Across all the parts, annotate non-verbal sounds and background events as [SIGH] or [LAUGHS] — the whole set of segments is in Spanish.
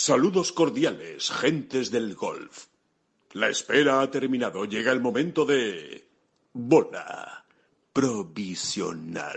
Saludos cordiales, gentes del golf. La espera ha terminado. Llega el momento de... Bola provisional.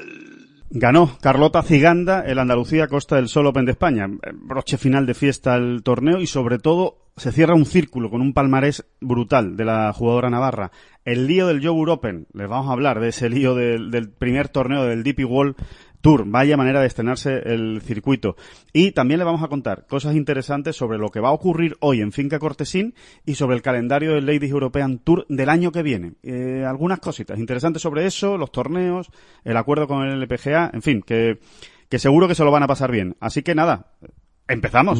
Ganó Carlota Ciganda el Andalucía Costa del Sol Open de España. Broche final de fiesta al torneo y sobre todo se cierra un círculo con un palmarés brutal de la jugadora navarra. El lío del Yogur Open, les vamos a hablar de ese lío del, primer torneo del DP World Tour. Vaya manera de estrenarse el circuito. Y también le vamos a contar cosas interesantes sobre lo que va a ocurrir hoy en Finca Cortesín y sobre el calendario del Ladies European Tour del año que viene. Eh, algunas cositas interesantes sobre eso, los torneos, el acuerdo con el LPGA, en fin, que, que seguro que se lo van a pasar bien. Así que nada, empezamos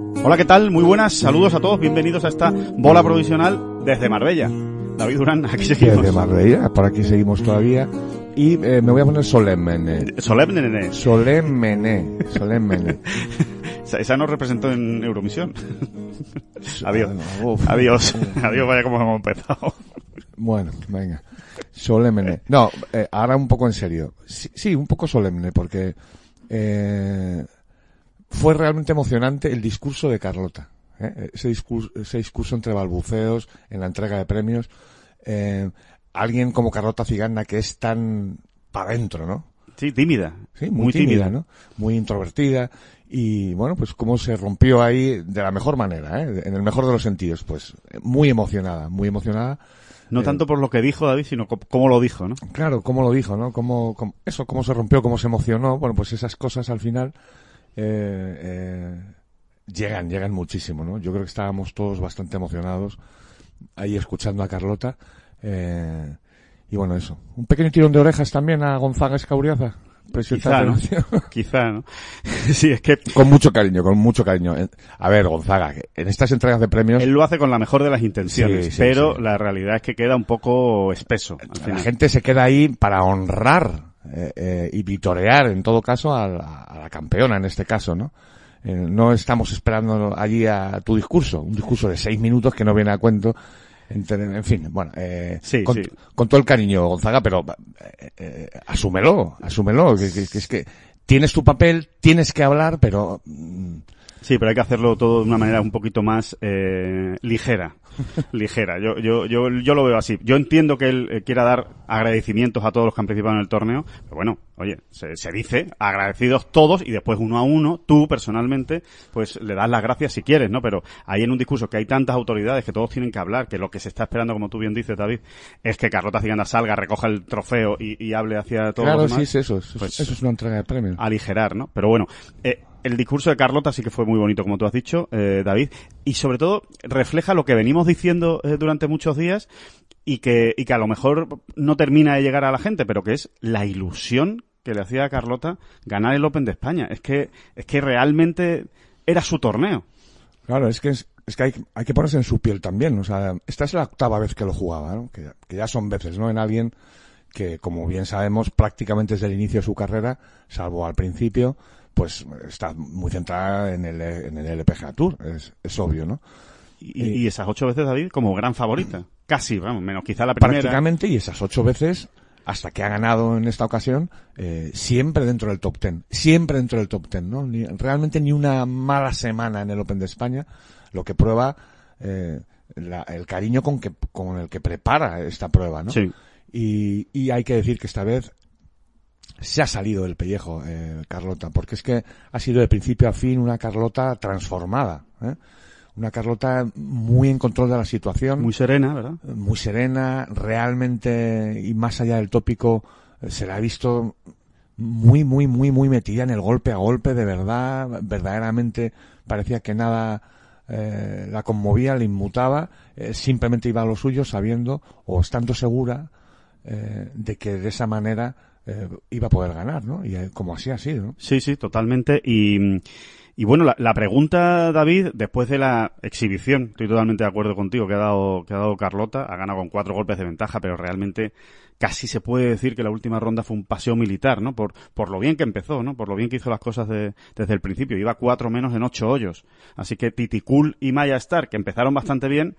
Hola, ¿qué tal? Muy buenas, saludos a todos, bienvenidos a esta bola provisional desde Marbella. David Durán, aquí seguimos. Desde Marbella, por aquí seguimos todavía. Y eh, me voy a poner solemne. Solemne. Solemne. Solemne. Esa nos representó en Eurovisión. Adiós. Adiós. Adiós, vaya como hemos empezado. Bueno, venga. Solemne. No, eh, ahora un poco en serio. Sí, sí un poco solemne, porque eh, fue realmente emocionante el discurso de Carlota. ¿eh? Ese, discurso, ese discurso entre balbuceos, en la entrega de premios. Eh, alguien como Carlota Ciganda que es tan para adentro, ¿no? Sí, tímida. Sí, muy, tímida, ¿no? Muy introvertida. Y bueno, pues cómo se rompió ahí de la mejor manera, ¿eh? en el mejor de los sentidos. Pues muy emocionada, muy emocionada. No tanto por lo que dijo David, sino cómo lo dijo, ¿no? Claro, cómo lo dijo, ¿no? Cómo, cómo, eso, cómo se rompió, cómo se emocionó. Bueno, pues esas cosas al final eh, eh, llegan, llegan muchísimo, ¿no? Yo creo que estábamos todos bastante emocionados ahí escuchando a Carlota. Eh, y bueno, eso. Un pequeño tirón de orejas también a Gonzaga Escauriaza. Quizá, ¿no? [LAUGHS] Quizá, ¿no? [LAUGHS] sí, es que... Con mucho cariño, con mucho cariño. A ver, Gonzaga, en estas entregas de premios... Él lo hace con la mejor de las intenciones, pero la realidad es que queda un poco espeso. La gente se queda ahí para honrar eh, eh, y vitorear en todo caso a la, campeona en este caso, ¿no? Eh, no estamos esperando allí a tu discurso, un discurso de seis minutos que no viene a cuento. En, fin, bueno, eh, con, todo el cariño, Gonzaga, pero eh, asúmelo, asúmelo, que, que, es que tienes tu papel, tienes que hablar, pero... Mm, sí, pero hay que hacerlo todo de una manera un poquito más eh, ligera. [LAUGHS] ligera. Yo, yo, yo, yo lo veo así. Yo entiendo que él eh, quiera dar agradecimientos a todos los que han participado en el torneo, pero bueno, oye, se, se, dice agradecidos todos y después uno a uno, tú personalmente, pues le das las gracias si quieres, ¿no? Pero ahí en un discurso que hay tantas autoridades que todos tienen que hablar, que lo que se está esperando, como tú bien dices, David, es que Carlota Ciganda salga, recoja el trofeo y, y hable hacia todos claro, los demás. sí, eso, eso, pues, eso es una entrega de premios. Aligerar, ¿no? Pero bueno, eh, el discurso de Carlota sí que fue muy bonito, como tú has dicho, eh, David, y sobre todo refleja lo que venimos diciendo eh, durante muchos días y que, y que a lo mejor no termina de llegar a la gente, pero que es la ilusión que le hacía a Carlota ganar el Open de España. Es que, es que realmente era su torneo. Claro, es que es, es que hay, hay, que ponerse en su piel también. O sea, esta es la octava vez que lo jugaba, ¿no? que, que ya son veces, ¿no? En alguien que, como bien sabemos, prácticamente desde el inicio de su carrera, salvo al principio, pues está muy centrada en el, en el LPGA Tour, es, es obvio, ¿no? Y, y, esas ocho veces, David, como gran favorita. Casi, vamos, menos quizá la primera. Prácticamente, y esas ocho veces, hasta que ha ganado en esta ocasión, eh, siempre dentro del top ten. Siempre dentro del top ten, ¿no? Ni, realmente ni una mala semana en el Open de España, lo que prueba eh, la, el cariño con, que, con el que prepara esta prueba, ¿no? Sí. Y, y hay que decir que esta vez se ha salido del pellejo, eh, Carlota, porque es que ha sido de principio a fin una Carlota transformada, ¿eh? una Carlota muy en control de la situación. Muy serena, ¿verdad? Muy serena, realmente, y más allá del tópico, eh, se la ha visto muy, muy, muy, muy metida en el golpe a golpe, de verdad, verdaderamente parecía que nada eh, la conmovía, le inmutaba, eh, simplemente iba a lo suyo sabiendo o estando segura eh, de que de esa manera eh, iba a poder ganar, ¿no? Y eh, como así ha sido, ¿no? Sí, sí, totalmente. Y, Y bueno, la, la, pregunta, David, después de la exhibición, estoy totalmente de acuerdo contigo, que ha dado, que ha dado Carlota, ha ganado con cuatro golpes de ventaja, pero realmente casi se puede decir que la última ronda fue un paseo militar, ¿no? Por, por lo bien que empezó, ¿no? Por lo bien que hizo las cosas de, desde el principio. Iba cuatro menos en ocho hoyos. Así que Titicul y Maya Star, que empezaron bastante bien,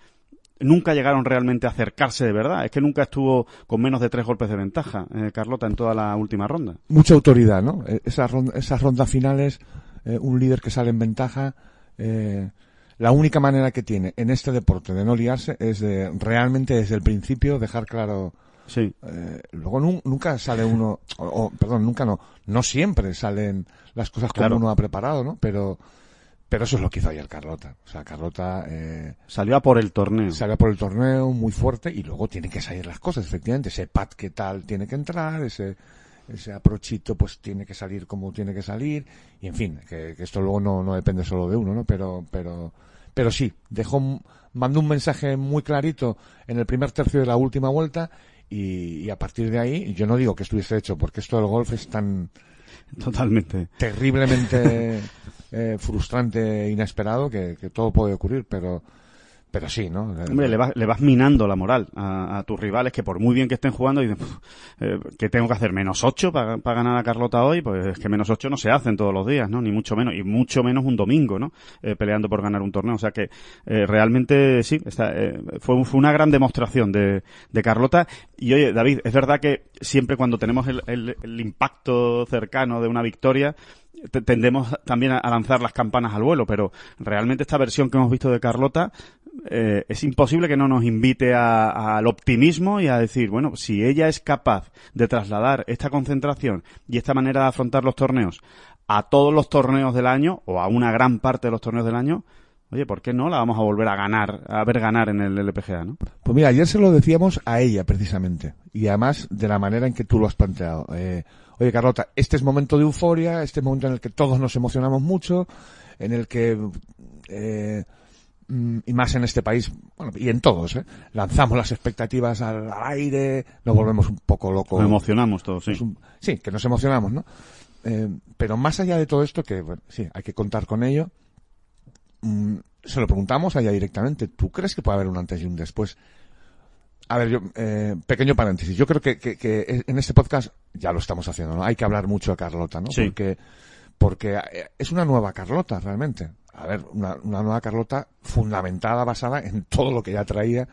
nunca llegaron realmente a acercarse de verdad. Es que nunca estuvo con menos de tres golpes de ventaja, eh, Carlota, en toda la última ronda. Mucha autoridad, ¿no? Eh, esas, ronda, esas rondas finales, eh, un líder que sale en ventaja, eh, la única manera que tiene en este deporte de no liarse es de realmente desde el principio dejar claro. Sí. Eh, luego nu nunca sale uno, o, o, perdón, nunca no, no siempre salen las cosas como Claro. uno ha preparado, ¿no? Pero, pero eso es lo que hizo ayer Carlota. O sea, Carlota, eh, Salió a por el torneo. sale por el torneo muy fuerte y luego tienen que salir las cosas, efectivamente. Ese pat que tal tiene que entrar, ese, ese aprochito pues tiene que salir como tiene que salir, y en fin, que, que esto luego no, no depende solo de uno, ¿no? Pero, pero, pero sí, dejó, mandó un mensaje muy clarito en el primer tercio de la última vuelta y, y a partir de ahí, yo no digo que estuviese hecho, porque esto del golf es tan Totalmente. terriblemente [LAUGHS] eh, frustrante e inesperado que, que todo puede ocurrir, pero, pero sí, ¿no? Hombre, le vas, le vas minando la moral a, tus rivales que por muy bien que estén jugando dicen, "Puf, eh, ¿qué tengo que hacer? ¿Menos ocho para ganar a Carlota hoy? Pues es que menos ocho no se hacen todos los días, ¿no? Ni mucho menos. Y mucho menos un domingo, ¿no? Eh, peleando por ganar un torneo. O sea que eh, realmente sí, está, eh, fue, fue una gran demostración de, de Carlota. Y oye, David, es verdad que siempre cuando tenemos el, el- impacto cercano de una victoria, tendemos también a, lanzar las campanas al vuelo, pero realmente esta versión que hemos visto de Carlota eh, es imposible que no nos invite al optimismo y a decir, bueno, si ella es capaz de trasladar esta concentración y esta manera de afrontar los torneos a todos los torneos del año o a una gran parte de los torneos del año, oye, ¿por qué no la vamos a volver a ganar, a ver ganar en el LPGA, no? Pues mira, ayer se lo decíamos a ella precisamente. Y además de la manera en que tú lo has planteado. Eh, oye, Carlota, este es momento de euforia, este es momento en el que todos nos emocionamos mucho, en el que, eh, mm, y más en este país, bueno, y en todos, ¿eh? lanzamos las expectativas al, al aire, nos volvemos un poco locos. Nos emocionamos todos, sí. Un- sí, que nos emocionamos, ¿no? Eh, pero más allá de todo esto, que bueno, sí, hay que contar con ello, mm, se lo preguntamos allá directamente. ¿Tú crees que puede haber un antes y un después? A ver, yo, eh, pequeño paréntesis. Yo creo que, que, que en este podcast ya lo estamos haciendo, ¿no? Hay que hablar mucho de Carlota, ¿no? Sí. Porque, porque eh, es una nueva Carlota, realmente. A ver, una, una nueva Carlota fundamentada, basada en todo lo que ya traía.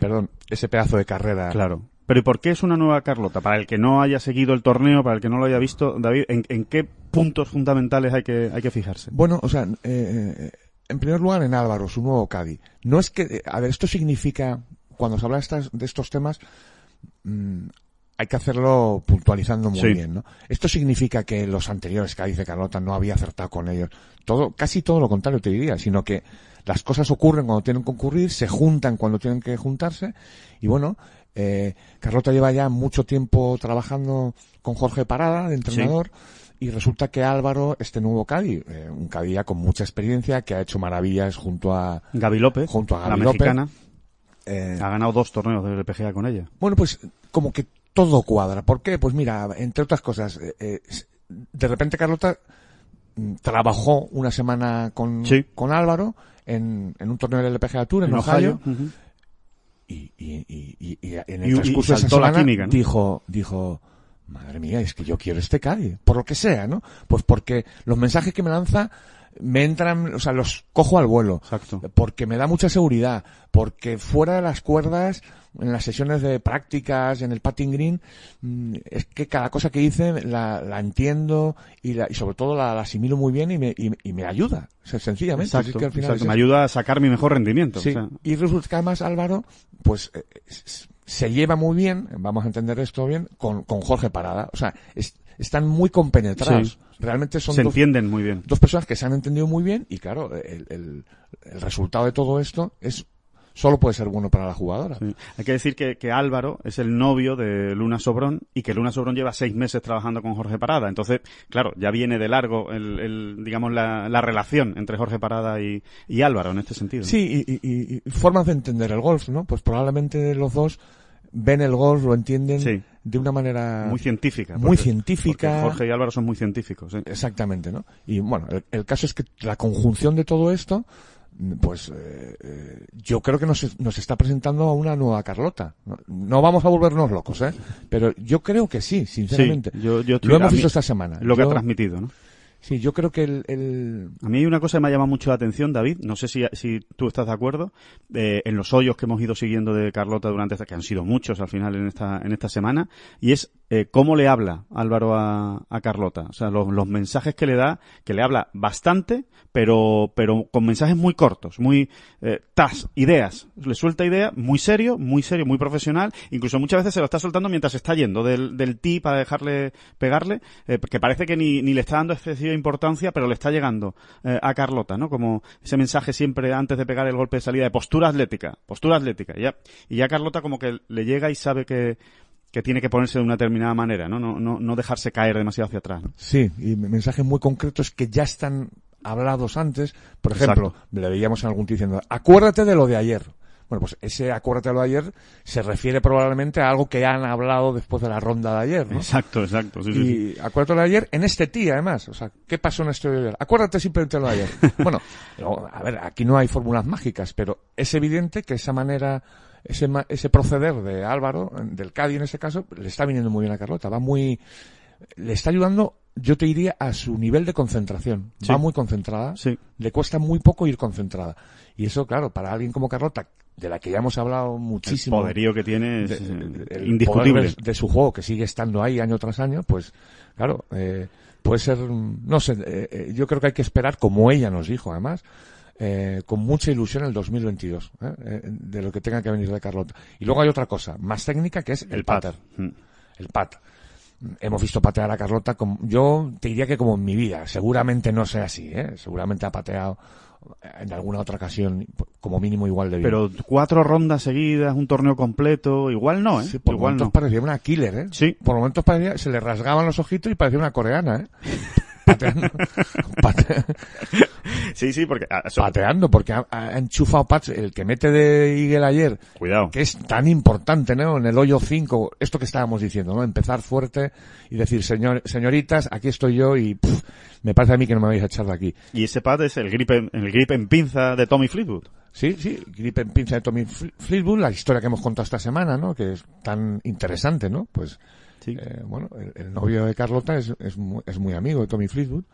Perdón, ese pedazo de carrera. Claro. Pero ¿y por qué es una nueva Carlota? Para el que no haya seguido el torneo, para el que no lo haya visto, David, ¿en, en qué puntos fundamentales hay que, hay que fijarse? Bueno, o sea, eh, eh, en primer lugar en Álvaro, su nuevo Cádiz. No es que, eh, a ver, esto significa, cuando se habla de, estas- de estos temas, mm, hay que hacerlo puntualizando muy Sí. bien, ¿no? Esto significa que los anteriores Cádiz de Carlota no había acertado con ellos. Todo, casi todo lo contrario te diría, sino que las cosas ocurren cuando tienen que ocurrir, se juntan cuando tienen que juntarse, y bueno, eh, Carlota lleva ya mucho tiempo trabajando con Jorge Parada, de entrenador, y resulta que Álvaro, este nuevo Cádiz, eh, un Cádiz ya con mucha experiencia, que ha hecho maravillas junto a, Gaby López, Junto a la Gaby López. mexicana, eh, ha ganado dos torneos del LPGA con ella. Bueno, pues como que todo cuadra. ¿Por qué? Pues mira, entre otras cosas, eh, eh, de repente Carlota mm, trabajó una semana con, Sí. con Álvaro en, en un torneo del LPGA Tour en, En Ohio, y, y, y, y- y en el transcurso de esa la semana química, ¿no? dijo, dijo, madre mía, es que yo quiero este Cádiz, por lo que sea, ¿no? Pues porque los mensajes que me lanza me entran, o sea, los cojo al vuelo. Exacto. Porque me da mucha seguridad, porque fuera de las cuerdas, en las sesiones de prácticas, en el patting green, mm, es que cada cosa que dice la, la entiendo y, la- y sobre todo la, la asimilo muy bien y me, y, y me ayuda, o sea, sencillamente. Exacto, Es que al final exacto. es Me ayuda a sacar mi mejor rendimiento. Sí, o sea, y resulta que además Álvaro, pues, eh, se lleva muy bien, vamos a entender esto bien, con, con Jorge Parada. O sea, es- están muy compenetrados. Sí. Realmente son se dos, entienden muy bien. dos personas que se han entendido muy bien y claro, el, el- el resultado de todo esto es solo puede ser bueno para la jugadora. Sí. Hay que decir que, que Álvaro es el novio de Luna Sobrón y que Luna Sobrón lleva seis meses trabajando con Jorge Parada. Entonces, claro, ya viene de largo el, el, digamos la, la relación entre Jorge Parada y, y Álvaro en este sentido. ¿no? Sí, y- y formas de entender el golf, ¿no? Pues probablemente los dos ven el golf, lo entienden Sí. de una manera Muy científica. muy porque- científica. porque Jorge y Álvaro son muy científicos. sí. Exactamente, ¿no? Y bueno, el, el caso es que la conjunción de todo esto, pues eh, eh, yo creo que nos, nos está presentando a una nueva Carlota. No, no vamos a volvernos locos, ¿eh? Pero yo creo que sí, sinceramente. Sí, yo- yo estoy- Lo hemos mí- visto esta semana. Lo que Yo- ha transmitido, ¿no? Sí, yo creo que el, A mí hay una cosa que me ha llamado mucho la atención, David. No sé si, si tú estás de acuerdo. eh, en los hoyos que hemos ido siguiendo de Carlota durante esta, que han sido muchos al final en esta, en esta semana, y es eh, cómo le habla Álvaro a, a Carlota. O sea, los, los mensajes que le da, que le habla bastante, pero, pero con mensajes muy cortos, muy, eh, tas, ideas. Le suelta ideas, muy serio, muy serio, muy profesional. Incluso muchas veces se lo está soltando mientras está yendo del, del tee para dejarle pegarle, eh, que parece que ni, ni le está dando importancia, pero le está llegando eh, a Carlota, ¿no? Como ese mensaje siempre antes de pegar el golpe de salida de postura atlética, postura atlética. Y ya, y ya Carlota como que le llega y sabe que, que tiene que ponerse de una determinada manera, ¿no? No, no, no dejarse caer demasiado hacia atrás, ¿no? sí, y mensajes muy concretos que ya están hablados antes. Por ejemplo, le veíamos en algún tío diciendo, acuérdate de lo de ayer. Bueno, pues ese acuérdate de lo de ayer se refiere probablemente a algo que han hablado después de la ronda de ayer, ¿no? Exacto, exacto. Sí, sí, sí. Y acuérdate de lo de ayer en este tee, además. O sea, ¿qué pasó en este de ayer? Acuérdate simplemente lo de ayer. [LAUGHS] bueno, no, a ver, aquí no hay fórmulas mágicas, pero es evidente que esa manera, ese, ese proceder de Álvaro, del Cádiz en este caso, le está viniendo muy bien a Carlota. Va muy, le está ayudando, yo te diría, a su nivel de concentración. Sí. Va muy concentrada. Sí. Le cuesta muy poco ir concentrada. Y eso, claro, para alguien como Carlota, de la que ya hemos hablado El muchísimo poderío que tiene es de- eh, el indiscutible. poder de, su juego que sigue estando ahí año tras año, pues claro, eh, puede ser, no sé, eh, yo creo que hay que esperar, como ella nos dijo además, eh, con mucha ilusión el 2022, ¿eh? Eh, de lo que tenga que venir de Carlota. Y luego hay otra cosa, más técnica, que es el, El pater, pat. Mm. el pat. Hemos visto patear a Carlota, como, yo te diría que como en mi vida, seguramente no sea así, ¿eh? seguramente ha pateado en alguna otra ocasión como mínimo igual de bien. Pero cuatro rondas seguidas, un torneo completo, igual no, ¿eh? Sí, por igual momentos no. parecía una killer, ¿eh? Sí. Por momentos parecía, se le rasgaban los ojitos y parecía una coreana, ¿eh? [LAUGHS] Pateando, pate- Sí, sí, porque... ah, pateando, porque ha, ha enchufado Pats, el que mete de Eagle ayer, Cuidado. que es tan importante, ¿no? En el hoyo 5, esto que estábamos diciendo, ¿no? Empezar fuerte y decir, señor, señoritas, aquí estoy yo y pff, me parece a mí que no me vais a echar de aquí. Y ese pad es el grip en, el grip en pinza de Tommy Fleetwood. Sí, sí, grip en pinza de Tommy Fle- Fleetwood, la historia que hemos contado esta semana, ¿no? Que es tan interesante, ¿no? Pues, Sí. eh, bueno, el, el novio de Carlota es, es, muy, es muy amigo de Tommy Fleetwood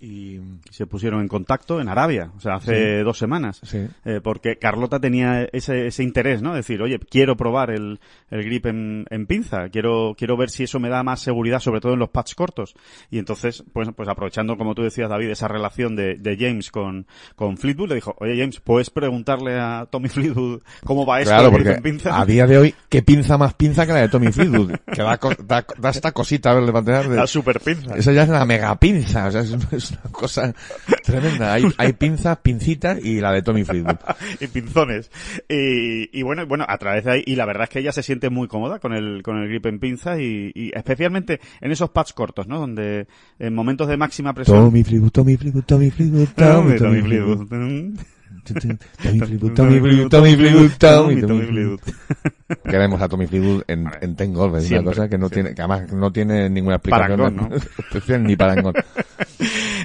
y, Se pusieron en contacto en Arabia, o sea, hace dos semanas. sí, Eh, porque Carlota tenía ese, ese interés, ¿no? Decir, oye, quiero probar el, el grip en, en pinza, quiero, quiero ver si eso me da más seguridad, sobre todo en los pads cortos. Y entonces, pues, pues aprovechando, como tú decías, David, esa relación de, de James con, con Fleetwood, le dijo, oye, James, ¿puedes preguntarle a Tommy Fleetwood cómo va esto claro, porque en pinza? a día de hoy, ¿qué pinza más pinza que la de Tommy Fleetwood? que da, co- da, da esta cosita a verle patear de- [LAUGHS] La super pinza. Eso ya es una mega pinza, o sea, es, es una cosa tremenda. Hay, hay pinzas, pincitas y la de Tommy Fleetwood. [LAUGHS] y pinzones. Y, y bueno, bueno, a través de ahí, y la verdad es que ella se siente muy cómoda con el, con el grip en pinza y, y especialmente en esos pads cortos, ¿no? Donde en momentos de máxima presión. Tommy Fleetwood, Tommy Fleetwood, Tommy Fleetwood, Tommy, Tommy Fleetwood. [LAUGHS] Queremos a Tommy Fleetwood en, en Ten Golf, es una cosa que no siempre. tiene, que además no tiene ninguna explicación. Parangón, ¿no? [LAUGHS] especial ni parangón.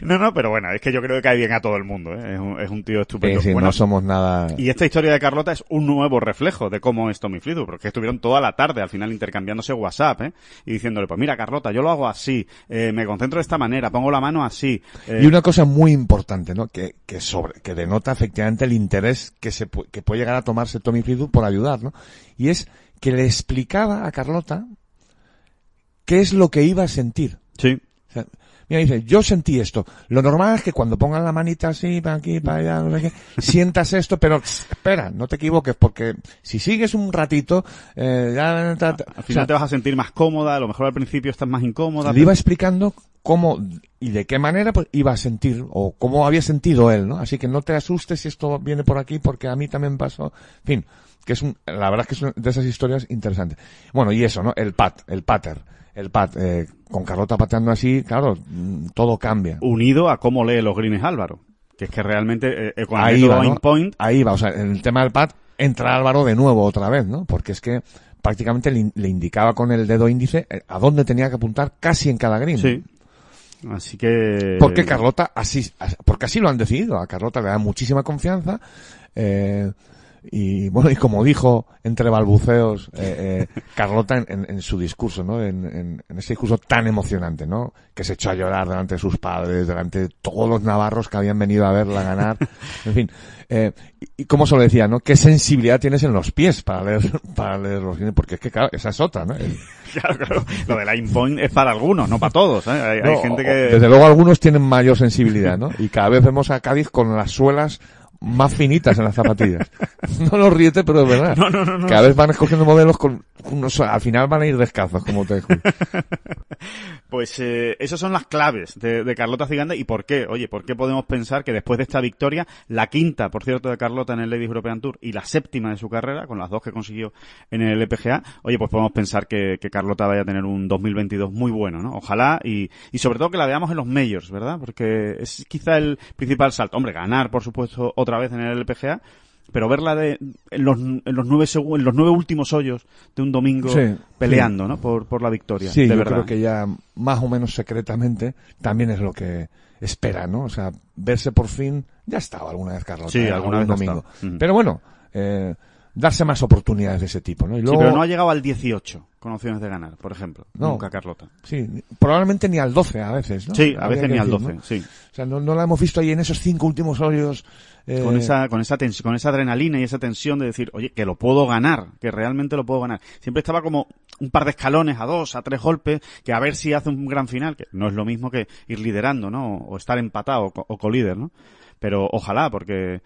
No, no, pero bueno, es que yo creo que cae bien a todo el mundo, ¿eh? Es un, es un tío Es estupendo. decir, Bueno, no somos nada... Y esta historia de Carlota es un nuevo reflejo de cómo es Tommy Fleetwood, porque estuvieron toda la tarde al final intercambiándose WhatsApp, ¿eh? Y diciéndole, pues mira, Carlota, yo lo hago así, eh, me concentro de esta manera, pongo la mano así. eh, Y una cosa muy importante, ¿no? Que, que sobre, que denota efectivamente el interés que se que puede llegar a tomarse Tommy Fleetwood por ayudar, ¿no? Y es que le explicaba a Carlota qué es lo que iba a sentir. Sí. Mira, dice, yo sentí esto. Lo normal es que cuando pongan la manita así, para aquí, para allá, no sé qué, sientas esto, pero espera, no te equivoques, porque si sigues un ratito, eh, ya, ta- ta- Al o final sea, te vas a sentir más cómoda, a lo mejor al principio estás más incómoda. le iba explicando cómo y de qué manera pues, iba a sentir o cómo había sentido él, ¿no? Así que no te asustes si esto viene por aquí porque a mí también pasó. En fin, que es un, la verdad es que es una de esas historias interesantes. Bueno, y eso, ¿no? El pat, el pater, el pat, eh, con Carlota pateando así, claro, todo cambia. unido a cómo lee los greens Álvaro. Que es que realmente, eh, eh, con el Ahí método va, point, Ahí va, o sea, en el tema del pat entra Álvaro de nuevo otra vez, ¿no? Porque es que prácticamente le, le indicaba con el dedo índice eh, a dónde tenía que apuntar casi en cada green. Sí. Así que... Porque Carlota así, as- porque así lo han decidido. A Carlota le da muchísima confianza. Eh, y bueno, y como dijo entre balbuceos eh, eh, Carlota en, en- en su discurso, ¿no? En, en- ese discurso tan emocionante, ¿no? Que se echó a llorar delante de sus padres, delante de todos los navarros que habían venido a verla ganar. [LAUGHS] En fin. Eh, y, y como se lo decía, ¿no? ¿Qué sensibilidad tienes en los pies para leer, para leer los guiones? Porque es que, claro, esa es otra, ¿no? El- [LAUGHS] Claro, claro. Lo de line point es para algunos, no para todos. ¿eh? Hay, gente que... Desde luego algunos tienen mayor sensibilidad, ¿no? Y cada vez vemos a Cádiz con las suelas más finitas en las zapatillas. [LAUGHS] No los riete, pero es verdad. No, no, no, no. Cada vez van escogiendo modelos con unos, al final van a ir descalzos, como te digo. [LAUGHS] Pues eh, esas son las claves de, de Carlota Ciganda y por qué. Oye, ¿por qué podemos pensar que después de esta victoria, la quinta, por cierto, de Carlota en el Ladies European Tour y la séptima de su carrera, con las dos que consiguió en el LPGA, oye, pues podemos pensar que, que Carlota vaya a tener un 2022 muy bueno, ¿no? Ojalá y, y sobre todo que la veamos en los majors, ¿verdad? Porque es quizá el principal salto. Hombre, ganar, por supuesto, otra vez en el LPGA, pero verla de, en los, en los nueve en los nueve últimos hoyos de un domingo Sí, peleando, ¿no? Por, por la victoria. Sí, de yo verdad. creo que ya más o menos secretamente también es lo que espera, ¿no? O sea, verse por fin, ya estaba alguna vez Carlota. Sí, alguna vez domingo. estado. Ujú. Pero bueno, eh, darse más oportunidades de ese tipo, ¿no? Y Sí, luego, pero no ha llegado al 18 con opciones de ganar, por ejemplo. No. Nunca Carlota. sí, probablemente ni al 12 a veces, ¿no? Sí, a veces ni al decir, 12, ¿no? sí. O sea, no, no la hemos visto ahí en esos cinco últimos hoyos. Eh, Con esa, con esa tensión, con esa adrenalina y esa tensión de decir, oye, que lo puedo ganar, que realmente lo puedo ganar. Siempre estaba como un par de escalones a dos, a tres golpes, que a ver si hace un gran final, que no es lo mismo que ir liderando, ¿no? O estar empatado o, co- o colíder, ¿no? Pero ojalá, porque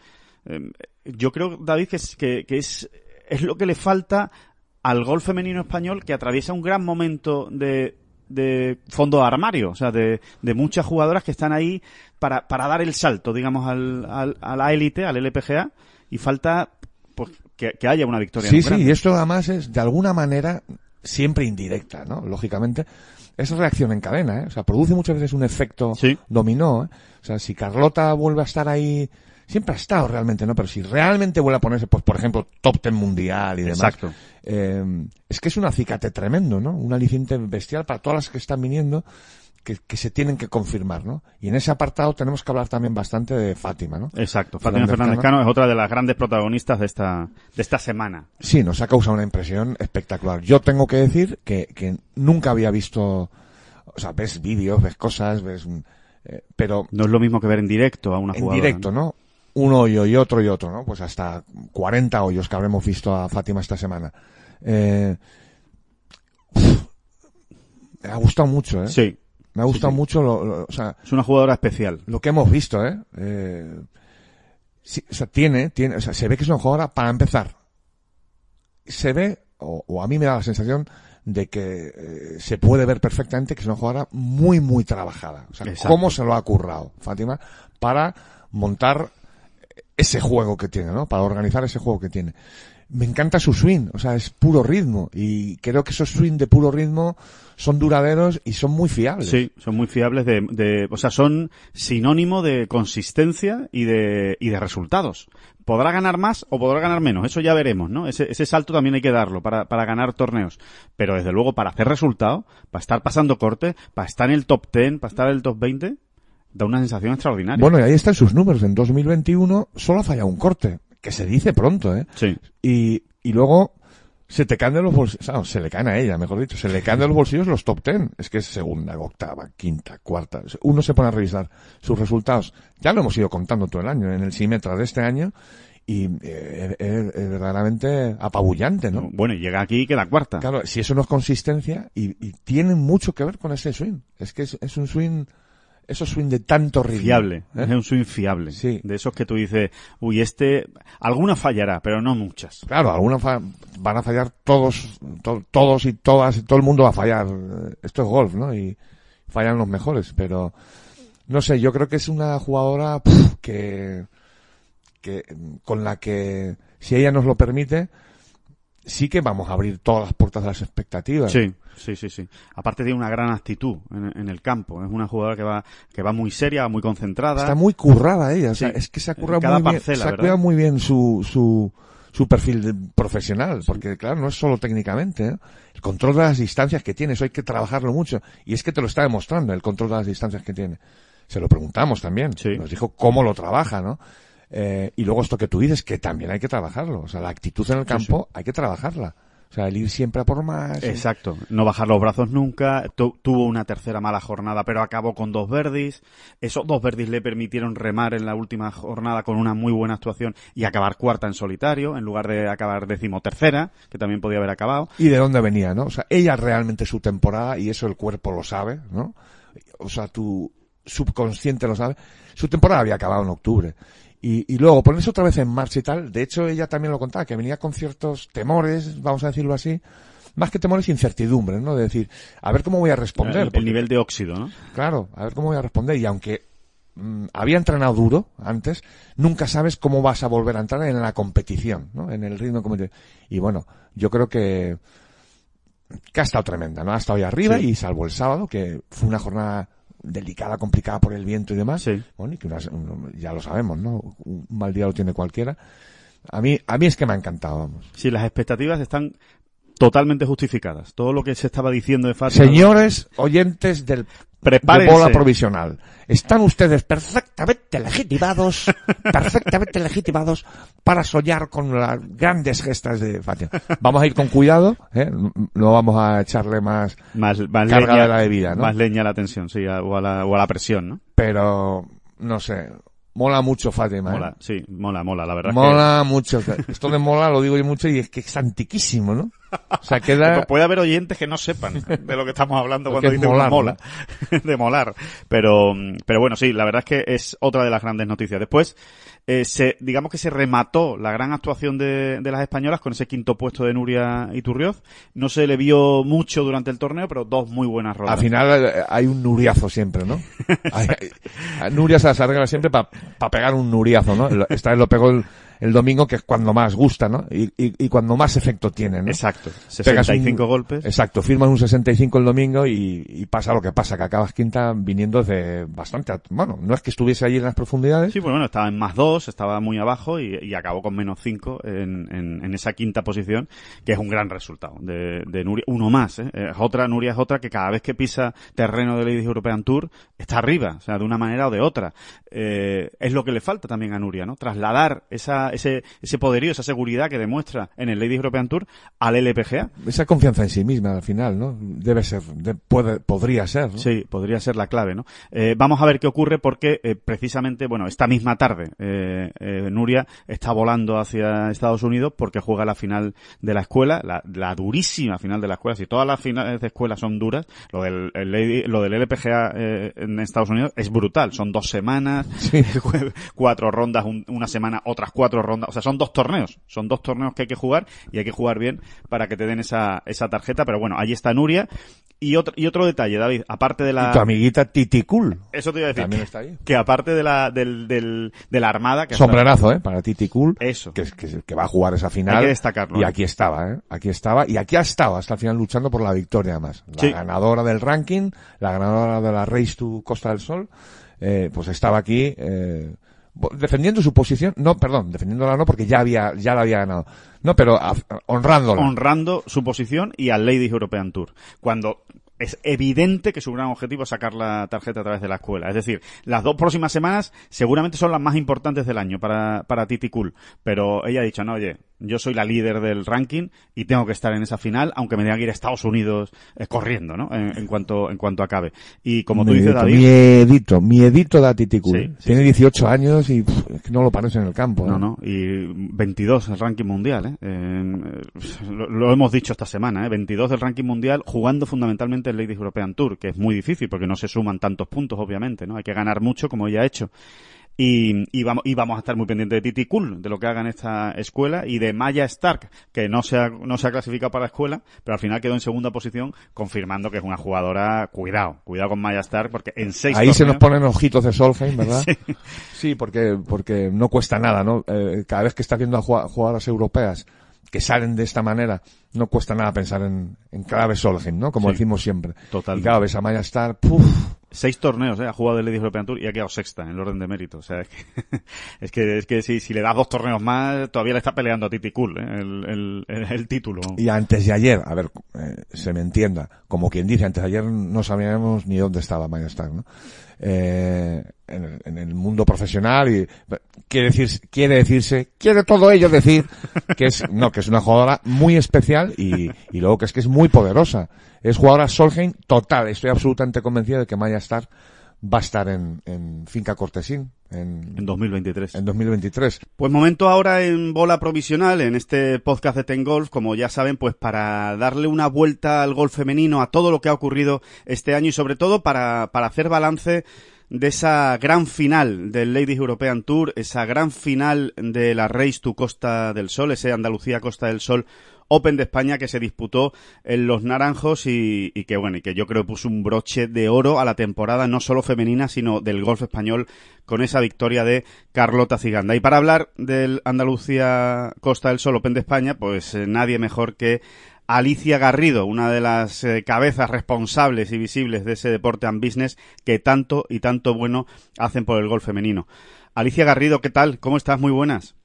eh, yo creo, David, que es, que, que es, es lo que le falta al golf femenino español que atraviesa un gran momento de, de fondo de armario, o sea, de, de muchas jugadoras que están ahí para, para dar el salto, digamos, al, al- a la élite, al LPGA, y falta pues, que, que haya una victoria. Sí, sí, y esto además es de alguna manera siempre indirecta, ¿no? Lógicamente, es reacción en cadena, ¿eh? O sea, produce muchas veces un efecto Sí. dominó, ¿eh? O sea, si Carlota vuelve a estar ahí, siempre ha estado realmente, ¿no? Pero si realmente vuelve a ponerse, pues por ejemplo, top ten mundial y demás. Exacto. eh, es que es un acicate tremendo, ¿no? Un aliciente bestial para todas las que están viniendo que, que se tienen que confirmar, ¿no? Y en ese apartado tenemos que hablar también bastante de Fátima, ¿no? Exacto. Fátima Fernández Cano. Es otra de las grandes protagonistas de esta, de esta semana. Sí, nos ha causado una impresión espectacular. Yo tengo que decir que, que nunca había visto, o sea, ves vídeos, ves cosas, ves, eh, pero No es lo mismo que ver en directo a una en jugadora. directo, ¿no? Un hoyo y otro y otro, ¿no? Pues hasta 40 hoyos que habremos visto a Fátima esta semana. Eh, uf, me ha gustado mucho, ¿eh? Sí. Me ha gustado sí. mucho lo, lo- o sea, Es una jugadora especial. lo que hemos visto, ¿eh? eh sí, o sea, tiene, tiene, o sea, se ve que es una jugadora para empezar. Se ve, o, o a mí me da la sensación de que eh, se puede ver perfectamente que es una jugadora muy, muy trabajada. O sea, Exacto. cómo se lo ha currado Fátima para montar ese juego que tiene, ¿no? Para organizar ese juego que tiene. Me encanta su swing, o sea, es puro ritmo y creo que esos swing de puro ritmo son duraderos y son muy fiables. Sí, son muy fiables de, de, o sea, son sinónimo de consistencia y de, y de resultados. Podrá ganar más o podrá ganar menos, eso ya veremos, ¿no? Ese, ese salto también hay que darlo para, para ganar torneos. Pero desde luego para hacer resultado, para estar pasando corte, para estar en el top 10, para estar en el top 20, da una sensación extraordinaria. Bueno, y ahí están sus números. En 2021 solo ha fallado un corte, que se dice pronto, ¿eh? Sí. Y, y luego se te caen de los bolsillos, o sea, se le caen a ella, mejor dicho, se le caen de los bolsillos los top ten. Es que es segunda, octava, quinta, cuarta. Uno se pone a revisar sus resultados. Ya lo hemos ido contando todo el año, en el Simetra de este año, y eh, es, es verdaderamente apabullante, ¿no? Bueno, y llega aquí y queda cuarta. Claro, si eso no es consistencia, y, y tiene mucho que ver con ese swing. Es que es, es un swing, esos swing de tanto ritmo. Fiable, ¿eh? es un swing fiable. Sí. De esos que tú dices, uy, este, alguna fallará, pero no muchas. Claro, algunos fa- van a fallar todos, to- todos y todas, todo el mundo va a fallar. Esto es golf, ¿no? Y fallan los mejores, pero no sé, yo creo que es una jugadora que, que con la que, si ella nos lo permite, sí que vamos a abrir todas las puertas de las expectativas. Sí, sí, sí, sí. Aparte tiene una gran actitud en, en el campo. Es una jugadora que va, que va muy seria, muy concentrada. Está muy currada ella, o sea, Sí. es que se ha currado cada muy bien, se ha muy bien su, su, su perfil de- profesional, porque claro, no es solo técnicamente, ¿eh? el control de las distancias que tiene, eso hay que trabajarlo mucho, y es que te lo está demostrando, el control de las distancias que tiene. Se lo preguntamos también, Sí. nos dijo cómo lo trabaja, ¿no? Eh, y luego esto que tú dices, que también hay que trabajarlo, o sea, la actitud en el campo hay que trabajarla, o sea, el ir siempre a por más. Exacto, no bajar los brazos nunca, tu- tuvo una tercera mala jornada, pero acabó con dos verdis, esos dos verdis le permitieron remar en la última jornada con una muy buena actuación y acabar cuarta en solitario, en lugar de acabar decimotercera, que también podía haber acabado. y de dónde venía, ¿no? O sea, ella realmente su temporada, y eso el cuerpo lo sabe, ¿no? O sea, tu subconsciente lo sabe. Su temporada había acabado en octubre. Y, y luego ponerse otra vez en marcha y tal, de hecho ella también lo contaba, que venía con ciertos temores, vamos a decirlo así, más que temores, incertidumbre, ¿no? De decir, a ver cómo voy a responder. El, nivel de óxido, ¿no? Claro, a ver cómo voy a responder. Y aunque mm, había entrenado duro antes, nunca sabes cómo vas a volver a entrar en la competición, ¿no? En el ritmo de competición. Y bueno, yo creo que, que ha estado tremenda, ¿no? Ha estado ahí arriba Sí. y salvo el sábado, que fue una jornada delicada, complicada por el viento y demás. Sí. Bueno, y que unas- un- ya lo sabemos, ¿no? Un mal día lo tiene cualquiera. A mí, a mí es que me ha encantado, vamos. Sí, las expectativas están totalmente justificadas. Todo lo que se estaba diciendo de Fátima. Señores oyentes del Prepárense. de bola provisional, están ustedes perfectamente legitimados, [LAUGHS] perfectamente legitimados para soñar con las grandes gestas de Fátima. Vamos a ir con cuidado, ¿eh? no vamos a echarle más, Más, más Carga leña, de la bebida, ¿no? Más leña a la tensión, sí, a- o a la, o a la presión, ¿no? pero no sé, mola mucho Fátima. ¿eh? Mola, sí, mola, mola, la verdad Mola mucho. [LAUGHS] Esto de mola lo digo yo mucho y es que es antiquísimo, ¿no? O sea, que queda... puede haber oyentes que no sepan de lo que estamos hablando cuando que dicen molar, mola, [LAUGHS] de molar. Pero, pero bueno, sí, la verdad es que es otra de las grandes noticias. Después, eh, se, digamos que se remató la gran actuación de, de las españolas con ese quinto puesto de Nuria Iturrioz. No se le vio mucho durante el torneo, pero dos muy buenas rodadas. Al final eh, hay un nuriazo siempre, ¿no? [LAUGHS] Hay- hay- Nuria se las arregla siempre para pegar un nuriazo, ¿no? Esta vez lo pegó el, el domingo, que es cuando más gusta, ¿no? Y, y- y cuando más efecto tiene, ¿no? Exacto. Pegas un- 65 golpes. Exacto, firmas un 65 el domingo y, y pasa lo que pasa, que acabas quinta viniendo de bastante, bueno, no es que estuviese allí en las profundidades, Sí, pues bueno, estaba en más dos, estaba muy abajo y, acabó con menos cinco en, en, en esa quinta posición, que es un gran resultado de, de Nuria. Uno más, ¿eh? Es otra, Nuria es otra que cada vez que pisa terreno de Ladies European Tour está arriba, o sea, de una manera o de otra. Eh, es lo que le falta también a Nuria, ¿no? Trasladar esa, ese, ese poderío, esa seguridad que demuestra en el Ladies European Tour al LPGA. esa confianza en sí misma al final, ¿no? Debe ser, de- puede, podría ser, ¿no? Sí, podría ser la clave, ¿no? Eh, vamos a ver qué ocurre porque eh, precisamente, bueno, esta misma tarde eh, Nuria está volando hacia Estados Unidos porque juega la final de la escuela, la, la durísima final de la escuela. Si todas las finales de escuela son duras, lo del, el Lady- lo del LPGA en Estados Unidos es brutal. Son dos semanas, Sí. [LAUGHS] cuatro rondas, un- una semana, otras cuatro rondas. O sea, son dos torneos. Son dos torneos que hay que jugar y hay que jugar bien para que te den esa, esa tarjeta. Pero bueno, ahí está Nuria. Y otro, y otro detalle, David, aparte de la... Y tu amiguita Titi Cool Eso te iba a decir. también está ahí. Que aparte de la, del, del, de la armada, que Sombrerazo, ¿eh? Para Titi Cool. Eso. Que, que, que va a jugar esa final. Hay que destacarlo, Y ¿eh? aquí estaba, ¿eh? Aquí estaba. Y aquí ha estado hasta el final luchando por la victoria, además. La Sí. ganadora del ranking, la ganadora de la Race to Costa del Sol, eh, pues estaba aquí, eh, defendiendo su posición. No, perdón, defendiéndola no, porque ya había, ya la había ganado. No, pero honrándola. honrando su posición y al Ladies European Tour. Cuando es evidente que su gran objetivo es sacar la tarjeta a través de la escuela. Es decir, las dos próximas semanas seguramente son las más importantes del año para, para Titi Cool. Pero ella ha dicho, no, oye, yo soy la líder del ranking y tengo que estar en esa final, aunque me tenga que ir a Estados Unidos eh, corriendo, ¿no? En, en cuanto, en cuanto acabe. Y como tú dices, David, Miedito, miedito da Titi Cool. Sí, sí, Tiene 18 años y pff, es que no lo parece en el campo. No, ¿eh? no, y 22 el ranking mundial, ¿eh? Eh, lo, lo hemos dicho esta semana, ¿eh? 22 del ranking mundial jugando fundamentalmente el Ladies European Tour, que es muy difícil porque no se suman tantos puntos, obviamente, ¿no? Hay que ganar mucho, como ella ha hecho. Y, y, vamos, y vamos a estar muy pendientes de Titi Cool, de lo que haga en esta escuela, y de Maya Stark, que no se ha, no se ha clasificado para la escuela, pero al final quedó en segunda posición, confirmando que es una jugadora, cuidado, cuidado con Maya Stark, porque en seis Ahí se nos ponen ojitos de Solheim, ¿verdad? [LAUGHS] Sí, porque, porque no cuesta nada, ¿no? Eh, cada vez que estás viendo a jugad- jugadoras europeas que salen de esta manera, no cuesta nada pensar en, en clave Solheim, ¿no? Como Sí. decimos siempre. Totalmente. Y claro, ves a Maya Star, puf, Seis torneos, ¿eh? Ha jugado el Ladies European Tour y ha quedado sexta en el orden de mérito. O sea, es que, [LAUGHS] es que, es que si, si le das dos torneos más, todavía le está peleando a Titi Cool, ¿eh? el, el, el, título. Y antes de ayer, a ver, eh, se me entienda, como quien dice, antes de ayer no sabíamos ni dónde estaba Maya Stark, ¿no? Eh, en, el, en, el, mundo profesional y quiere decir quiere decirse quiere todo ello decir que es no que es una jugadora muy especial y, y luego que es que es muy poderosa. Es jugadora Solheim total. Estoy absolutamente convencido de que Maya Stark va a estar en, en Finca Cortesín en, en 2023. En 2023. Pues momento ahora en bola provisional, en este podcast de Ten Golf, como ya saben, pues para darle una vuelta al golf femenino, a todo lo que ha ocurrido este año y sobre todo para, para hacer balance de esa gran final del Ladies European Tour, esa gran final de la Race to Costa del Sol, ese Andalucía Costa del Sol Open de España que se disputó en Los Naranjos y, que bueno, y que yo creo puso un broche de oro a la temporada no solo femenina, sino del golf español con esa victoria de Carlota Ciganda. Y para hablar del Andalucía Costa del Sol Open de España, pues eh, nadie mejor que Alicia Garrido, una de las eh, cabezas responsables y visibles de ese deporte and business que tanto y tanto bueno hacen por el golf femenino. Alicia Garrido, ¿qué tal? ¿Cómo estás? Muy buenas.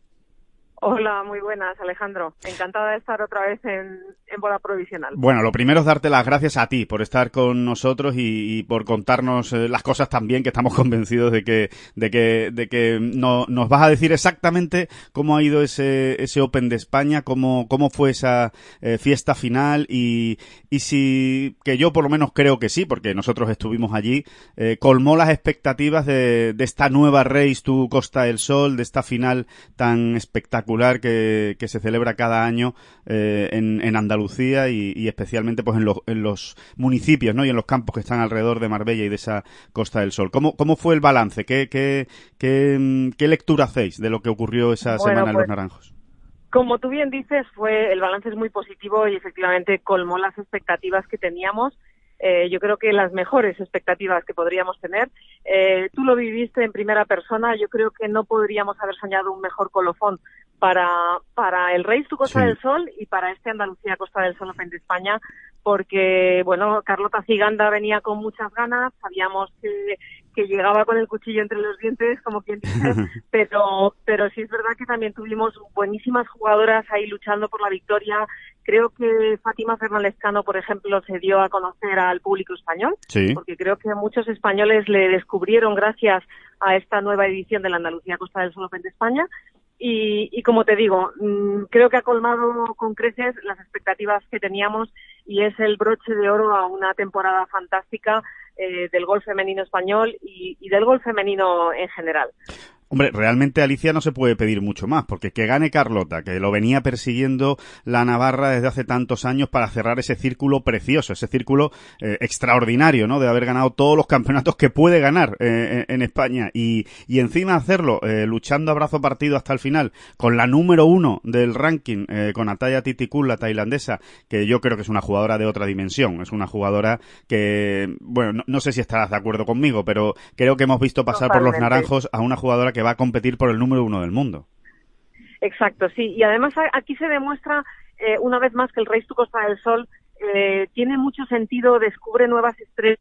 Hola, muy buenas, Alejandro. Encantada de estar otra vez en, en bola provisional. Bueno, lo primero es darte las gracias a ti por estar con nosotros y, y por contarnos eh, las cosas también que estamos [LAUGHS] convencidos de que, de que, de que no, nos vas a decir exactamente cómo ha ido ese, ese Open de España, cómo, cómo fue esa eh, fiesta final y, y si, que yo por lo menos creo que sí, porque nosotros estuvimos allí, eh, colmó las expectativas de, de esta nueva Race tu Costa del Sol, de esta final tan espectacular que, que, se celebra cada año en, en, Andalucía y, y especialmente pues en, lo, en, los municipios ¿no? y en los campos que están alrededor de Marbella y de esa Costa del Sol. ¿Cómo, cómo fue el balance? ¿Qué, qué, qué, qué lectura hacéis de lo que ocurrió esa bueno, semana en pues, Los Naranjos? Como tú bien dices, fue el balance es muy positivo y efectivamente colmó las expectativas que teníamos. Eh, yo creo que las mejores expectativas que podríamos tener. Eh, tú lo viviste en primera persona, yo creo que no podríamos haber soñado un mejor colofón para, para el Race to Costa sí. del Sol y para este Andalucía Costa del Sol Open de España, porque, bueno, Carlota Ciganda venía con muchas ganas, sabíamos que, que llegaba con el cuchillo entre los dientes, como quien dice, [LAUGHS] pero, pero sí es verdad que también tuvimos buenísimas jugadoras ahí luchando por la victoria. Creo que Fátima Fernández Cano, por ejemplo, se dio a conocer al público español, sí. porque creo que muchos españoles le descubrieron gracias a esta nueva edición de la Andalucía Costa del Sol Open de España. Y, y, como te digo, mmm, creo que ha colmado con creces las expectativas que teníamos y es el broche de oro a una temporada fantástica eh, del golf femenino español y, y del golf femenino en general. Hombre, realmente Alicia no se puede pedir mucho más, porque que gane Carlota, que lo venía persiguiendo la Navarra desde hace tantos años para cerrar ese círculo precioso, ese círculo eh, extraordinario, ¿no? De haber ganado todos los campeonatos que puede ganar eh, en España y, y encima hacerlo eh, luchando a brazo partido hasta el final con la número uno del ranking, eh, con Ataya Titikul, la tailandesa, que yo creo que es una jugadora de otra dimensión, es una jugadora que, bueno, no, no sé si estarás de acuerdo conmigo, pero creo que hemos visto pasar Totalmente. por los naranjos a una jugadora que va a competir por el número uno del mundo. Exacto, sí. Y además aquí se demuestra eh, una vez más que el Race to Costa del Sol eh, tiene mucho sentido, descubre nuevas estrellas,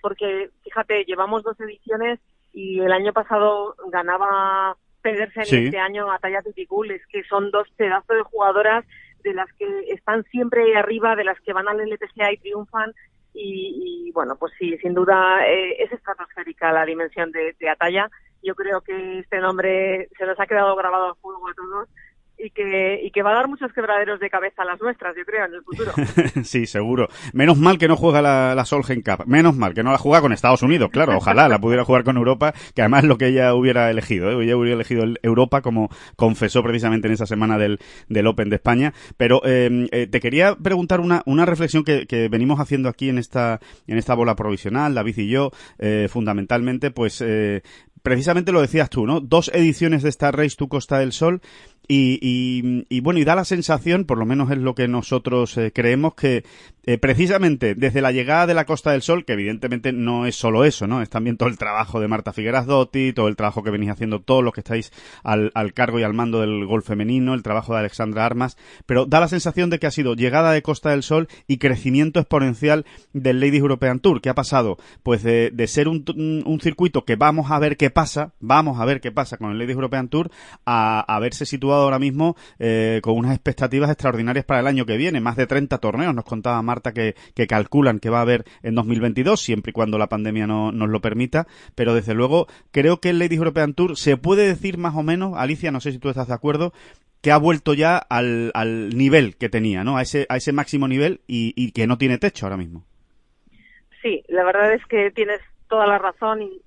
porque fíjate, llevamos dos ediciones y el año pasado ganaba Pedersen Sí. este año a Taya Titicul, es que son dos pedazos de jugadoras de las que están siempre ahí arriba, de las que van al LPGA y triunfan. Y, y bueno, pues sí, sin duda eh, es estratosférica la dimensión de, de Ataya. Yo creo que este nombre se nos ha quedado grabado a fuego a todos y que, y que va a dar muchos quebraderos de cabeza a las nuestras, yo creo, en el futuro. [LAUGHS] sí, seguro. Menos mal que no juega la, la Solheim Cup. Menos mal que no la juega con Estados Unidos, claro. Ojalá la pudiera jugar con Europa, que además es lo que ella hubiera elegido. ¿eh? Ella hubiera elegido el Europa, como confesó precisamente en esa semana del, del Open de España. Pero eh, eh, te quería preguntar una, una reflexión que, que, venimos haciendo aquí en esta, en esta bola provisional, David y yo, eh, fundamentalmente, pues precisamente lo decías tú, ¿no? Dos ediciones de esta Race to Costa del Sol Y, bueno, y da la sensación, por lo menos es lo que nosotros eh, creemos, que eh, precisamente desde la llegada de la Costa del Sol, que evidentemente no es solo eso, ¿no? Es también todo el trabajo de Marta Figueras Dotti, todo el trabajo que venís haciendo todos los que estáis al, al cargo y al mando del gol femenino, el trabajo de Alexandra Armas, pero da la sensación de que ha sido llegada de Costa del Sol y crecimiento exponencial del Ladies European Tour, que ha pasado pues de, ser un, circuito que vamos a ver qué pasa, vamos a ver qué pasa con el Ladies European Tour, a, a haberse situado ahora mismo eh, con unas expectativas extraordinarias para el año que viene, más de 30 torneos, nos contaba Marta que, calculan que va a haber en 2022, siempre y cuando la pandemia no, nos lo permita, pero desde luego creo que el Ladies European Tour se puede decir más o menos, Alicia, no sé si tú estás de acuerdo, que ha vuelto ya al, al nivel que tenía, ¿no? A ese, a ese máximo nivel y, y que no tiene techo ahora mismo. Sí, la verdad es que tienes toda la razón y,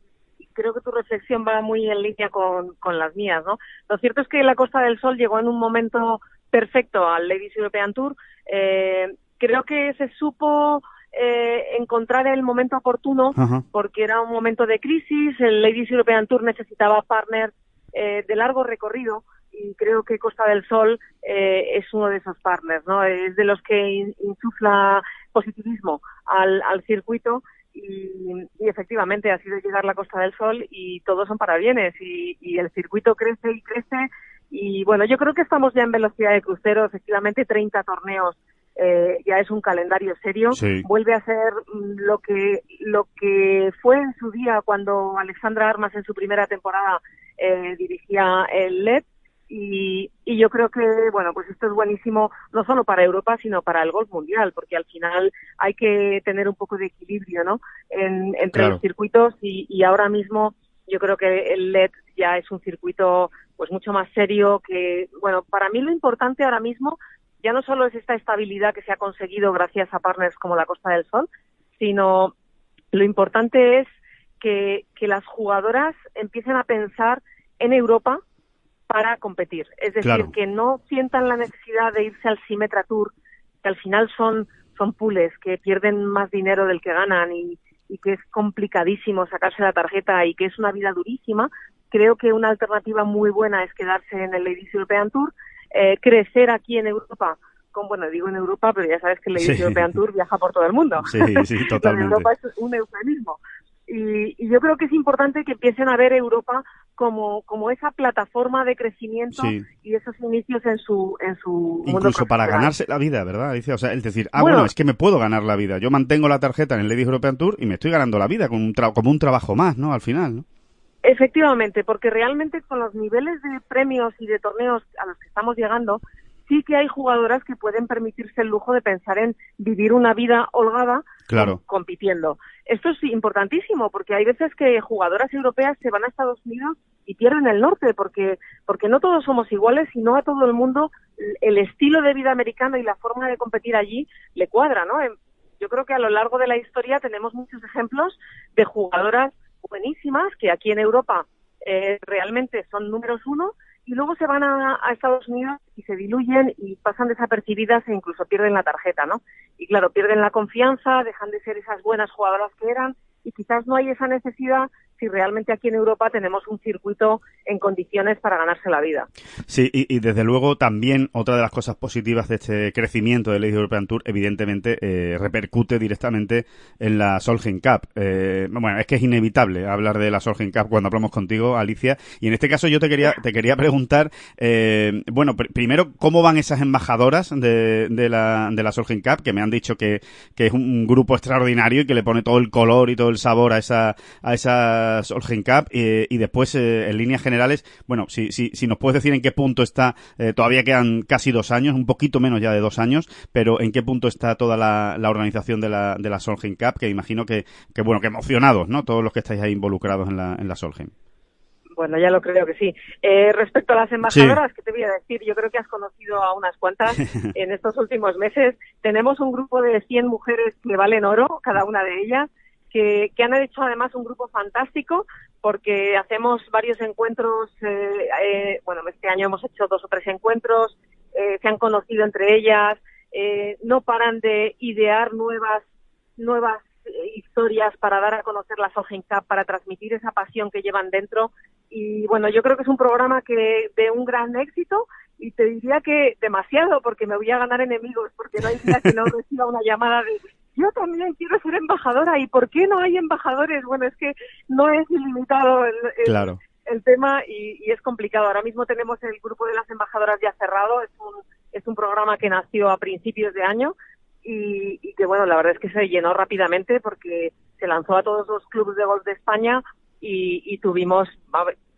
creo que tu reflexión va muy en línea con, con, las mías, ¿no? Lo cierto es que la Costa del Sol llegó en un momento perfecto al Ladies European Tour. Eh, creo que se supo eh, encontrar el momento oportuno porque era un momento de crisis. El Ladies European Tour necesitaba partners eh, de largo recorrido y creo que Costa del Sol eh, es uno de esos partners, ¿no? Es de los que insufla positivismo al, al circuito y, y, efectivamente ha sido llegar la Costa del Sol y todos son para bienes y, y, el circuito crece y crece. Y bueno, yo creo que estamos ya en velocidad de crucero, efectivamente 30 torneos eh, ya es un calendario serio, sí. vuelve a ser mm, lo que lo que fue en su día cuando Alexandra Armas en su primera temporada eh, dirigía el LED y, y, yo creo que, bueno, pues esto es buenísimo no solo para Europa, sino para el golf mundial, porque al final hay que tener un poco de equilibrio, ¿no? En, entre Claro. los circuitos y, y ahora mismo yo creo que el LED ya es un circuito pues mucho más serio que, bueno, para mí lo importante ahora mismo ya no solo es esta estabilidad que se ha conseguido gracias a partners como la Costa del Sol, sino lo importante es que, que las jugadoras empiecen a pensar en Europa para competir. Es decir, Claro. que no sientan la necesidad de irse al Symetra Tour, que al final son, son pools que pierden más dinero del que ganan y, y que es complicadísimo sacarse la tarjeta y que es una vida durísima. Creo que una alternativa muy buena es quedarse en el Ladies European Tour, eh, crecer aquí en Europa. Con, bueno, digo en Europa, pero ya sabes que el Ladies Sí. European Tour viaja por todo el mundo. Sí, [LAUGHS] totalmente. Europa es un eufemismo. Y, y yo creo que es importante que empiecen a ver Europa como, como esa plataforma de crecimiento Sí. y esos inicios en su, en su mundo Incluso para ganarse la vida, ¿verdad? Dice, o sea, es decir, ah, bueno, Bueno. es que me puedo ganar la vida. Yo mantengo la tarjeta en el Ladies European Tour y me estoy ganando la vida con un tra- como un trabajo más, ¿no? Al final, ¿no? Efectivamente, porque realmente con los niveles de premios y de torneos a los que estamos llegando, sí que hay jugadoras que pueden permitirse el lujo de pensar en vivir una vida holgada Claro. compitiendo. Esto es importantísimo porque hay veces que jugadoras europeas se van a Estados Unidos y pierden el norte porque porque no todos somos iguales y no a todo el mundo el estilo de vida americano y la forma de competir allí le cuadra, ¿no? Yo creo que a lo largo de la historia tenemos muchos ejemplos de jugadoras buenísimas que aquí en Europa eh, realmente son números uno y luego se van a, a Estados Unidos y se diluyen y pasan desapercibidas e incluso pierden la tarjeta, ¿no? Y claro, pierden la confianza, dejan de ser esas buenas jugadoras que eran y quizás no hay esa necesidad si realmente aquí en Europa tenemos un circuito en condiciones para ganarse la vida. Sí, y, desde luego también otra de las cosas positivas de este crecimiento del Ladies European Tour, evidentemente, eh, repercute directamente en la Solheim Cup. Eh, bueno, es que es inevitable hablar de la Solheim Cup cuando hablamos contigo, Alicia, y en este caso yo te quería, te quería preguntar, eh, bueno, pr- primero, ¿cómo van esas embajadoras de, de la, de la Solheim Cup? Que me han dicho que, que es un grupo extraordinario y que le pone todo el color y todo el sabor a esa, a esa Solheim Cup, eh, y después, eh, en líneas generales, bueno, si, si, si nos puedes decir en qué punto está, eh, todavía quedan casi dos años, un poquito menos ya de dos años, pero en qué punto está toda la, la organización de la, de la Solheim Cup, que imagino que, que, bueno, que emocionados, ¿no? Todos los que estáis ahí involucrados en la, en la Solheim. Bueno, ya lo creo que sí. Eh, respecto a las embajadoras, ¿qué te voy a decir? Yo creo que has conocido a unas cuantas [LAUGHS] en estos últimos meses. Tenemos un grupo de 100 mujeres que valen oro, cada una de ellas, que, que han hecho además un grupo fantástico porque hacemos varios encuentros, eh, eh, bueno, este año hemos hecho dos o tres encuentros, eh, se han conocido entre ellas, eh, no paran de idear nuevas, nuevas eh, historias para dar a conocer la Solheim Cup, para transmitir esa pasión que llevan dentro. Y bueno, yo creo que es un programa que de un gran éxito y te diría que demasiado porque me voy a ganar enemigos, porque no hay día que no [LAUGHS] reciba una llamada de yo también quiero ser embajadora y ¿por qué no hay embajadores? Bueno, es que no es ilimitado el, el, tema y, y, es complicado. Ahora mismo tenemos el grupo de las embajadoras ya cerrado, es un, es un programa que nació a principios de año y, y que bueno, la verdad es que se llenó rápidamente porque se lanzó a todos los clubes de golf de España y, y tuvimos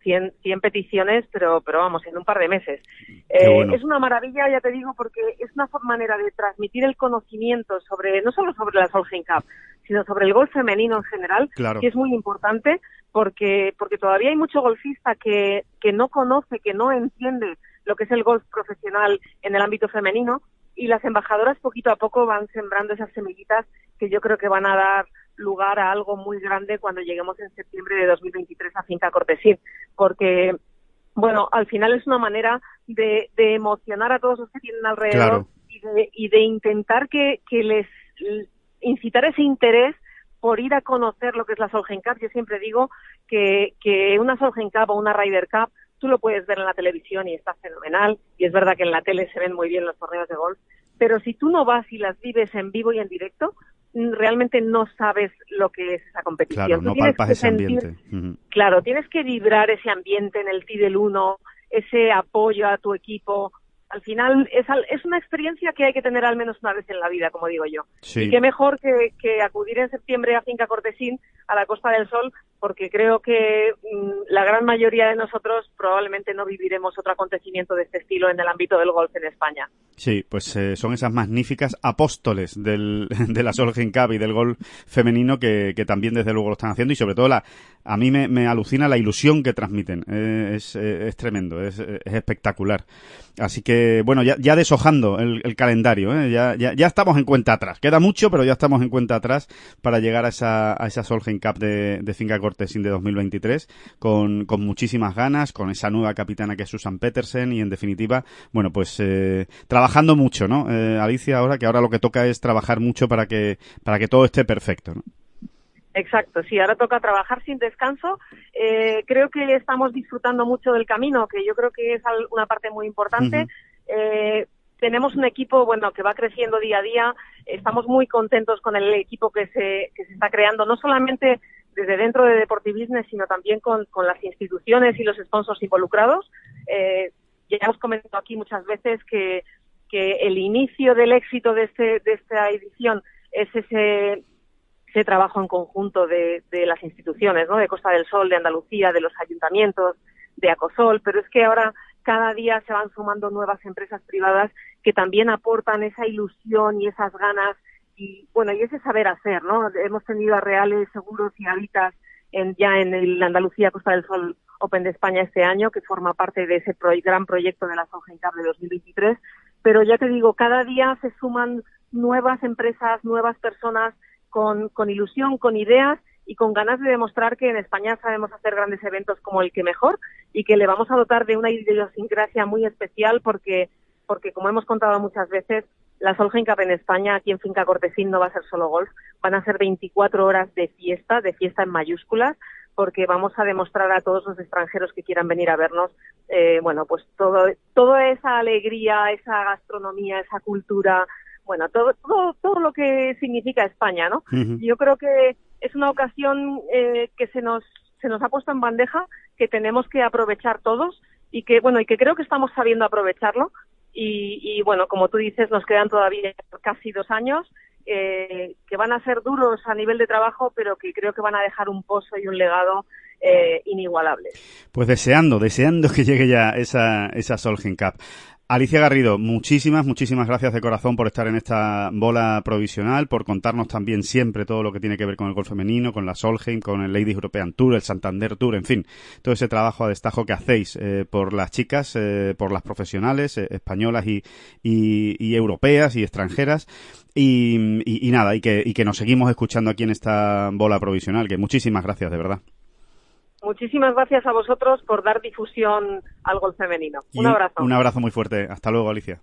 100, 100 peticiones, pero, pero vamos, en un par de meses. Eh, es una maravilla, ya te digo, porque es una manera de transmitir el conocimiento sobre, no solo sobre la Solheim Cup, sino sobre el golf femenino en general, claro. que es muy importante porque, porque todavía hay mucho golfista que, que no conoce, que no entiende lo que es el golf profesional en el ámbito femenino y las embajadoras poquito a poco van sembrando esas semillitas que yo creo que van a dar lugar a algo muy grande cuando lleguemos en septiembre de 2023 a Finca Cortesín, porque bueno, al final es una manera de, de emocionar a todos los que tienen alrededor y, de, y, de, intentar que, que, les incitar ese interés por ir a conocer lo que es la Solheim Cup. Yo siempre digo que, que una Solheim Cup o una Ryder Cup tú lo puedes ver en la televisión y está fenomenal, y es verdad que en la tele se ven muy bien los torneos de golf, pero si tú no vas y las vives en vivo y en directo, realmente no sabes lo que es esa competición. Claro, no palpas ese sentir, ambiente. Uh -huh. Claro, tienes que vibrar ese ambiente en el T del 1, ese apoyo a tu equipo. Al final es, es una experiencia que hay que tener al menos una vez en la vida, como digo yo. Sí. Y qué mejor que, que acudir en septiembre a Finca Cortesín, a la Costa del Sol, porque creo que mmm, la gran mayoría de nosotros probablemente no viviremos otro acontecimiento de este estilo en el ámbito del golf en España. Sí, pues eh, son esas magníficas apóstoles del, [LAUGHS] de la Solheim Cup y del golf femenino que, también desde luego lo están haciendo y sobre todo la, a mí me, me alucina la ilusión que transmiten. Eh, es, es, tremendo, es, es, espectacular. Así que, bueno, ya, ya deshojando el, el calendario, ¿eh? ya, ya, ya, estamos en cuenta atrás. Queda mucho, pero ya estamos en cuenta atrás para llegar a esa, a esa Solheim Cup de, de Finca Cortesín de 2023 con, con muchísimas ganas, con esa nueva capitana que es Susan Petersen y en definitiva, bueno, pues eh, trabajando mucho, ¿no? Eh, Alicia, ahora que ahora lo que toca es trabajar mucho para que, para que todo esté perfecto, ¿no? Exacto, sí, ahora toca trabajar sin descanso. Eh, creo que estamos disfrutando mucho del camino, que yo creo que es una parte muy importante. Uh -huh. eh, tenemos un equipo, bueno, que va creciendo día a día. Estamos muy contentos con el equipo que se, que se está creando, no solamente desde dentro de Deportibusiness, sino también con, las instituciones y los sponsors involucrados. Eh, ya hemos comentado aquí muchas veces que, que el inicio del éxito de, este, de esta edición es ese, ese trabajo en conjunto de, de las instituciones, ¿no? De Costa del Sol, de Andalucía, de los ayuntamientos, de Acosol, pero es que ahora cada día se van sumando nuevas empresas privadas que también aportan esa ilusión y esas ganas y bueno y ese saber hacer no hemos tenido a Reales Seguros y Habitas en, ya en el Andalucía Costa del Sol Open de España este año que forma parte de ese pro, gran proyecto de la Cup de 2023 pero ya te digo cada día se suman nuevas empresas nuevas personas con, con ilusión con ideas y con ganas de demostrar que en España sabemos hacer grandes eventos como el que mejor y que le vamos a dotar de una idiosincrasia muy especial porque porque como hemos contado muchas veces la Solheim en España, aquí en Finca Cortesín, no va a ser solo golf, van a ser 24 horas de fiesta, de fiesta en mayúsculas, porque vamos a demostrar a todos los extranjeros que quieran venir a vernos, eh, bueno, pues todo, toda esa alegría, esa gastronomía, esa cultura, bueno, todo, todo, todo lo que significa España, ¿no? Uh -huh. Yo creo que es una ocasión eh, que se nos, se nos ha puesto en bandeja, que tenemos que aprovechar todos y que, bueno, y que creo que estamos sabiendo aprovecharlo y, y, bueno, como tú dices, nos quedan todavía casi dos años eh, que van a ser duros a nivel de trabajo, pero que creo que van a dejar un pozo y un legado eh, inigualable. Pues deseando, deseando que llegue ya esa, esa Solheim Cup. Alicia Garrido, muchísimas, muchísimas gracias de corazón por estar en esta bola provisional, por contarnos también siempre todo lo que tiene que ver con el golf femenino, con la Solheim, con el Ladies European Tour, el Santander Tour, en fin, todo ese trabajo a destajo que hacéis eh, por las chicas, eh, por las profesionales eh, españolas y, y, y, europeas y extranjeras. Y, y, y nada, y que, y que nos seguimos escuchando aquí en esta bola provisional, que muchísimas gracias, de verdad. Muchísimas gracias a vosotros por dar difusión al golf femenino. Un abrazo. Un abrazo muy fuerte. Hasta luego, Alicia.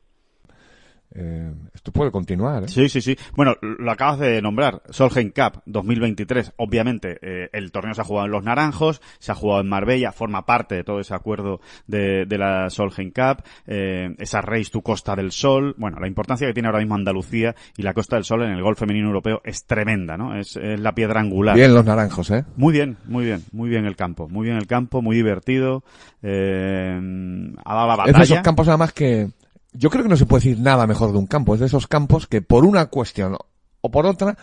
Eh, esto puede continuar. ¿eh? Sí, sí, sí. Bueno, lo acabas de nombrar. Solheim Cup 2023. Obviamente, eh, el torneo se ha jugado en Los Naranjos, se ha jugado en Marbella, forma parte de todo ese acuerdo de, de la Solheim Cup, eh, esa Race to Costa del Sol. Bueno, la importancia que tiene ahora mismo Andalucía y la Costa del Sol en el golf femenino europeo es tremenda, ¿no? Es, es la piedra angular. Bien los naranjos, ¿eh? Muy bien, muy bien, muy bien el campo, muy bien el campo, muy divertido, eh, ha dado la Es batalla. de esos campos además que yo creo que no se puede decir nada mejor de un campo. Es de esos campos que por una cuestión o por otra,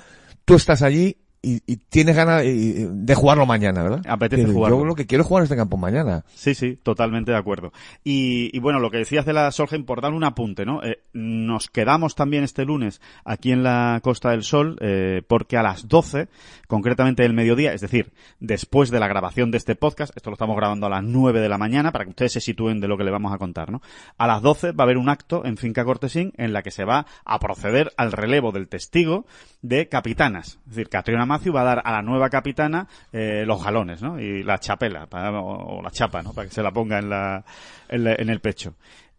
tú estás allí y, y tienes ganas eh, de jugarlo mañana, ¿verdad? Apetece Dices, jugarlo. Yo lo que quiero es jugar este campo mañana. Sí, sí, totalmente de acuerdo. Y, y bueno, lo que decías de la Solheim, por dar un apunte, ¿no? Eh, nos quedamos también este lunes aquí en la Costa del Sol, eh, porque a las 12, concretamente del mediodía, es decir, después de la grabación de este podcast, esto lo estamos grabando a las 9 de la mañana, para que ustedes se sitúen de lo que le vamos a contar, ¿no? A las 12 va a haber un acto en Finca Cortesín en la que se va a proceder al relevo del testigo de capitanas. Es decir, Catriona Maciu va a dar a la nueva capitana eh, los galones, ¿no? Y la chapela, para- o, o la chapa, ¿no? Para que se la ponga en, la, en, la- en el pecho.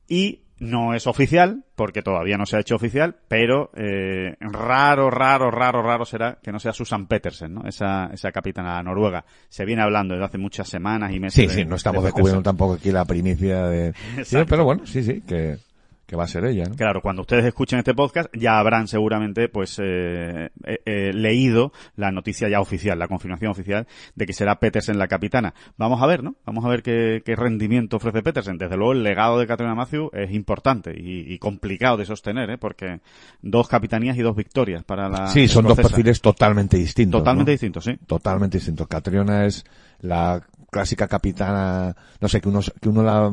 Y no es oficial, porque todavía no se ha hecho oficial, pero eh, raro, raro, raro, raro será que no sea Susan Petersen, ¿no? Esa, esa capitana noruega. Se viene hablando desde hace muchas semanas y meses. Sí, de- sí, no estamos de descubriendo tampoco aquí la primicia de... Sí, pero bueno, sí, sí, que, que va a ser ella, ¿no? Claro, cuando ustedes escuchen este podcast ya habrán seguramente pues eh, eh, eh, leído la noticia ya oficial, la confirmación oficial de que será Petersen la capitana. Vamos a ver, ¿no? Vamos a ver qué, qué rendimiento ofrece Petersen. Desde luego el legado de Katrina Matthew es importante y, y complicado de sostener, ¿eh? Porque dos capitanías y dos victorias para la Sí, son dos perfiles totalmente distintos. totalmente ¿no? distintos, sí. totalmente distinto. Catriona es la clásica capitana, no sé, que uno, que uno la,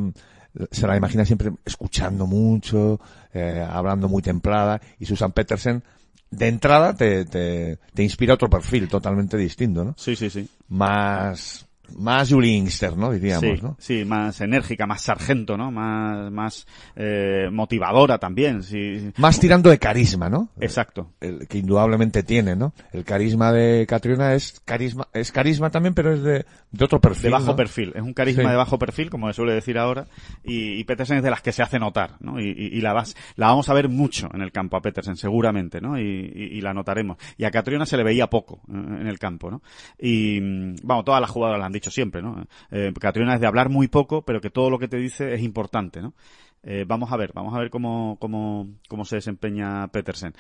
se la imagina siempre escuchando mucho, eh, hablando muy templada, y Susan Petersen, de entrada, te, te, te inspira otro perfil totalmente distinto, ¿no? Sí, sí, sí. Más, más Julie Inkster, ¿no? Diríamos, sí, ¿no? sí, más enérgica, más sargento, ¿no? Más, más eh, motivadora también, sí. Más tirando de carisma, ¿no? Exacto. el que indudablemente tiene, ¿no? El carisma de Catriona es carisma, es carisma también, pero es de, de otro perfil. de bajo ¿no? perfil. Es un carisma Sí. de bajo perfil, como se suele decir ahora, y, y Petersen es de las que se hace notar, ¿no? Y, y- y la, vas, la vamos a ver mucho en el campo a Petersen, seguramente, ¿no? Y, la notaremos. Y a Catriona se le veía poco en el campo, ¿no? Y, mm, vamos, todas las jugadoras lo han dicho siempre, ¿no? Eh, Catriona es de hablar muy poco, pero que todo lo que te dice es importante, ¿no? Eh, vamos a ver, vamos a ver cómo, cómo, cómo se desempeña Petersen.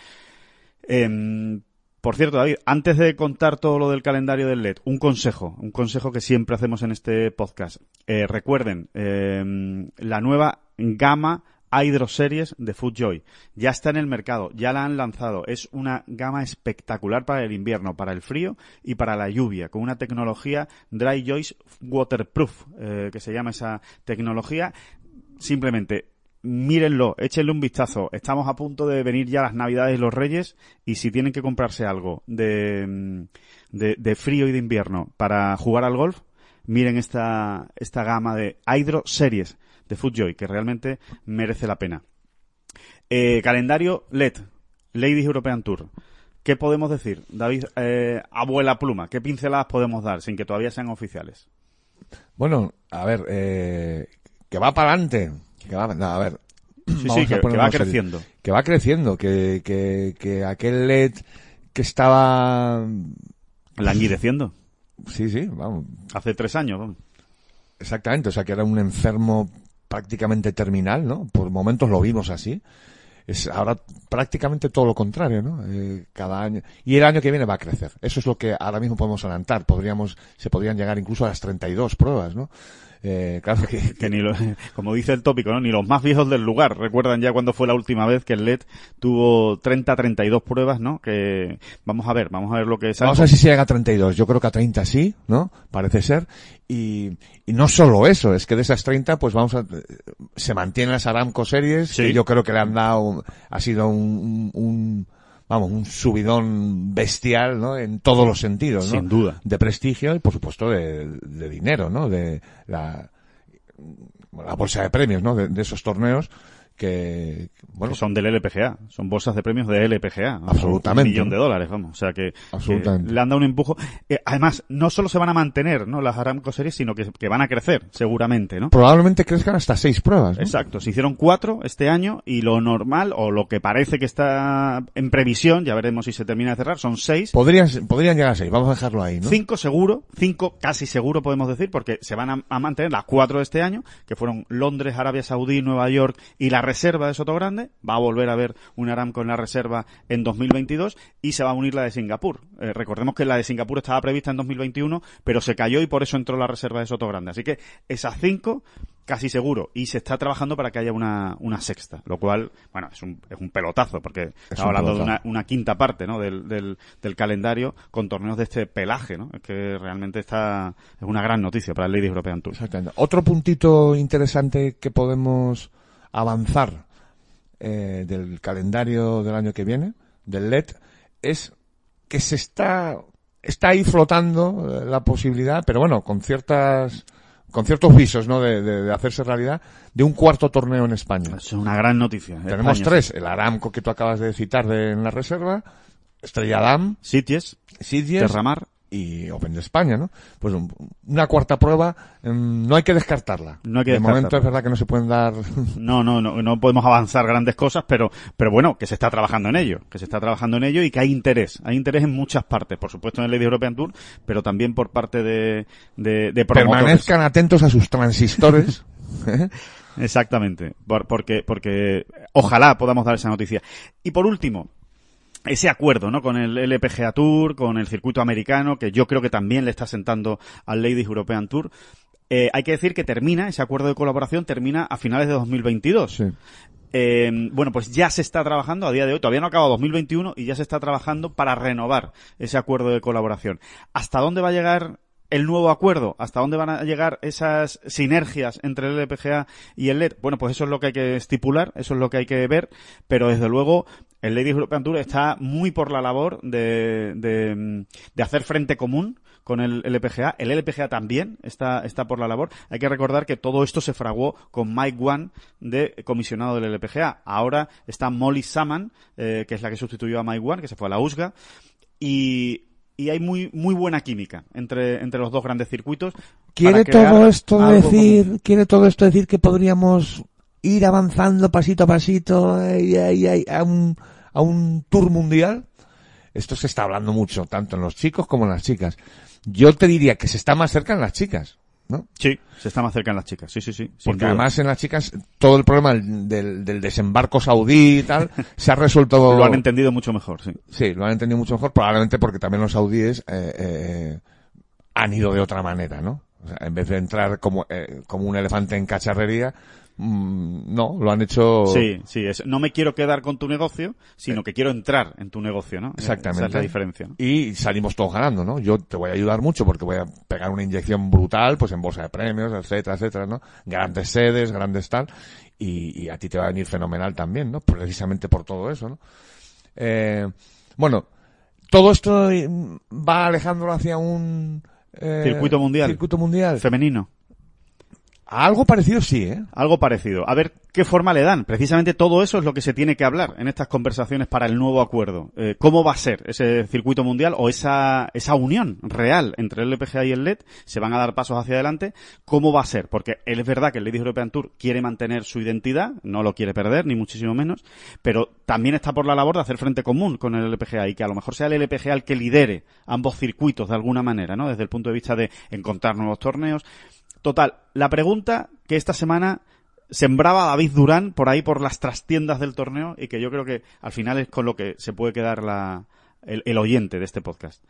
Em, por cierto, David, antes de contar todo lo del calendario del LED, un consejo, un consejo que siempre hacemos en este podcast. Eh, recuerden, em, la nueva gama Hydro Series de FoodJoy. Ya está en el mercado, ya la han lanzado. Es una gama espectacular para el invierno, para el frío y para la lluvia, con una tecnología Dry Joyce Waterproof, eh, que se llama esa tecnología. Simplemente mírenlo, échenle un vistazo. Estamos a punto de venir ya las Navidades y los Reyes y si tienen que comprarse algo de, mm, de, de frío y de invierno para jugar al golf, miren esta, esta gama de Hydro Series de FoodJoy, que realmente merece la pena. Eh, calendario LED, Ladies European Tour. ¿Qué podemos decir? David, eh, abuela pluma, ¿qué pinceladas podemos dar sin que todavía sean oficiales? Bueno, a ver, eh, que va para adelante. Que va, no, a ver. Sí, sí, que, que va creciendo. Que va creciendo, que, que, que aquel LED que estaba, Languideciendo. sí, sí, vamos, Hace tres años. vamos. exactamente, o sea que era un enfermo prácticamente terminal, ¿no? Por momentos lo vimos así. Es ahora prácticamente todo lo contrario, ¿no? Eh, cada año. Y el año que viene va a crecer. Eso es lo que ahora mismo podemos adelantar. Podríamos, se podrían llegar incluso a las 32 pruebas, ¿no? Eh, claro que, que ni lo- [LAUGHS] como dice el tópico, ¿no? ni los más viejos del lugar recuerdan ya cuando fue la última vez que el LED tuvo 30, 32 pruebas, ¿no? Que vamos a ver, vamos a ver lo que sale. Vamos a ver si se llega a 32. Yo creo que a 30 sí, ¿no? Parece ser. Y, y no solo eso, es que de esas 30, pues vamos a, se mantienen las Aramco series, Sí. que yo creo que le han dado, ha sido un, un- un- vamos, un subidón bestial, ¿no? En todos los sentidos, ¿no? Sin duda. De prestigio y por supuesto de, de dinero, ¿no? De la, la bolsa de premios, ¿no? De, de esos torneos que, bueno, Que son del LPGA, son bolsas de premios de LPGA. Absolutamente. Un millón de dólares, vamos. O sea que, Absolutamente. le han dado un empujo. Eh, además, no solo se van a mantener, ¿no? Las Aramco Series, sino que, que van a crecer, seguramente, ¿no? probablemente crezcan hasta seis pruebas, ¿no? Exacto, se hicieron cuatro este año y lo normal, o lo que parece que está en previsión, ya veremos si se termina de cerrar, son seis. Podrían, podrían llegar a seis, vamos a dejarlo ahí, ¿no? Cinco seguro, cinco casi seguro podemos decir, porque se van a, a mantener las cuatro de este año, que fueron Londres, Arabia Saudí, Nueva York y la reserva de Soto Grande. Va a volver a haber un Aramco en la reserva en 2022 y se va a unir la de Singapur. Eh, recordemos que la de Singapur estaba prevista en 2021, pero se cayó y por eso entró la reserva de Soto Grande. Así que esas cinco casi seguro y se está trabajando para que haya una, una sexta, lo cual, bueno, es un, es un pelotazo porque un hablando de una, una quinta parte, ¿no? Del, del, del calendario con torneos de este pelaje, ¿no? Es que realmente está, es una gran noticia para el Ladies European Tour. Exactamente. Otro puntito interesante que podemos avanzar eh, del calendario del año que viene, del LED, es que se está, está ahí flotando eh, la posibilidad, pero bueno, con ciertas, con ciertos visos, ¿no? De, de- de hacerse realidad, de un cuarto torneo en España. Es una gran noticia. Tenemos España, tres, el Aramco que tú acabas de citar de, en la reserva, Estrella Damm, Sitges, Sitges Terramar, y Open de España, ¿no? Pues un- una cuarta prueba, em, no hay que descartarla. No hay que de momento es verdad que no se pueden dar [LAUGHS] No, no, no, no podemos avanzar grandes cosas, pero, pero bueno, que se está trabajando en ello, que se está trabajando en ello y que hay interés, hay interés en muchas partes, por supuesto en el Lady European Tour, pero también por parte de, de, de promotores. permanezcan atentos a sus transistores. [LAUGHS] Exactamente, por- porque, porque ojalá podamos dar esa noticia. Y por último, ese acuerdo, ¿no? Con el LPGA Tour, con el circuito americano, que yo creo que también le está sentando al Ladies European Tour. Eh, hay que decir que termina, ese acuerdo de colaboración termina a finales de 2022. Sí. Eh, bueno, pues ya se está trabajando a día de hoy, todavía no ha acabado 2021 y ya se está trabajando para renovar ese acuerdo de colaboración. ¿Hasta dónde va a llegar el nuevo acuerdo? ¿Hasta dónde van a llegar esas sinergias entre el LPGA y el LED? Bueno, pues eso es lo que hay que estipular, eso es lo que hay que ver, pero desde luego el Ladies European Tour está muy por la labor de, de, de hacer frente común con el LPGA. El LPGA también está, está por la labor. Hay que recordar que todo esto se fraguó con Mike One de comisionado del LPGA. Ahora está Molly Saman, eh, que es la que sustituyó a Mike One, que se fue a la USGA. Y, y hay muy, muy buena química entre, entre los dos grandes circuitos. ¿Quiere todo esto decir, quiere todo esto decir que podríamos ir avanzando pasito a pasito a, un, a un tour mundial? Esto se está hablando mucho, tanto en los chicos como en las chicas. Yo te diría que se está más cerca en las chicas, ¿no? Sí, se está más cerca en las chicas. Sí, sí, sí. Porque además en las chicas todo el problema del, del desembarco saudí y tal [LAUGHS] se ha resuelto. lo han entendido mucho mejor, sí. Sí, lo han entendido mucho mejor, probablemente porque también los saudíes eh, eh, han ido de otra manera, ¿no? O sea, en vez de entrar como, eh, como un elefante en cacharrería, mm, no, lo han hecho... Sí, sí, es, no me quiero quedar con tu negocio, sino que quiero entrar en tu negocio, ¿no? Exactamente. Esa es la diferencia. ¿no? Y salimos todos ganando, ¿no? Yo te voy a ayudar mucho porque voy a pegar una inyección brutal, pues en bolsa de premios, etcétera, etcétera, ¿no? Grandes sedes, grandes tal, y, y a ti te va a venir fenomenal también, ¿no? Precisamente por todo eso, ¿no? Eh, bueno, todo esto eh, va alejándolo hacia un... eh, Circuito mundial. Circuito mundial. Femenino. Algo parecido sí, ¿eh? Algo parecido. A ver qué forma le dan. Precisamente todo eso es lo que se tiene que hablar en estas conversaciones para el nuevo acuerdo. Eh, ¿Cómo va a ser ese circuito mundial o esa, esa unión real entre el LPGA y el LED? ¿Se van a dar pasos hacia adelante? ¿Cómo va a ser? Porque es verdad que el Ladies European Tour quiere mantener su identidad, no lo quiere perder, ni muchísimo menos, pero también está por la labor de hacer frente común con el LPGA y que a lo mejor sea el LPGA el que lidere ambos circuitos de alguna manera, ¿no? Desde el punto de vista de encontrar nuevos torneos. Total, la pregunta que esta semana sembraba David Durán por ahí por las trastiendas del torneo y que yo creo que al final es con lo que se puede quedar la, el, el oyente de este podcast.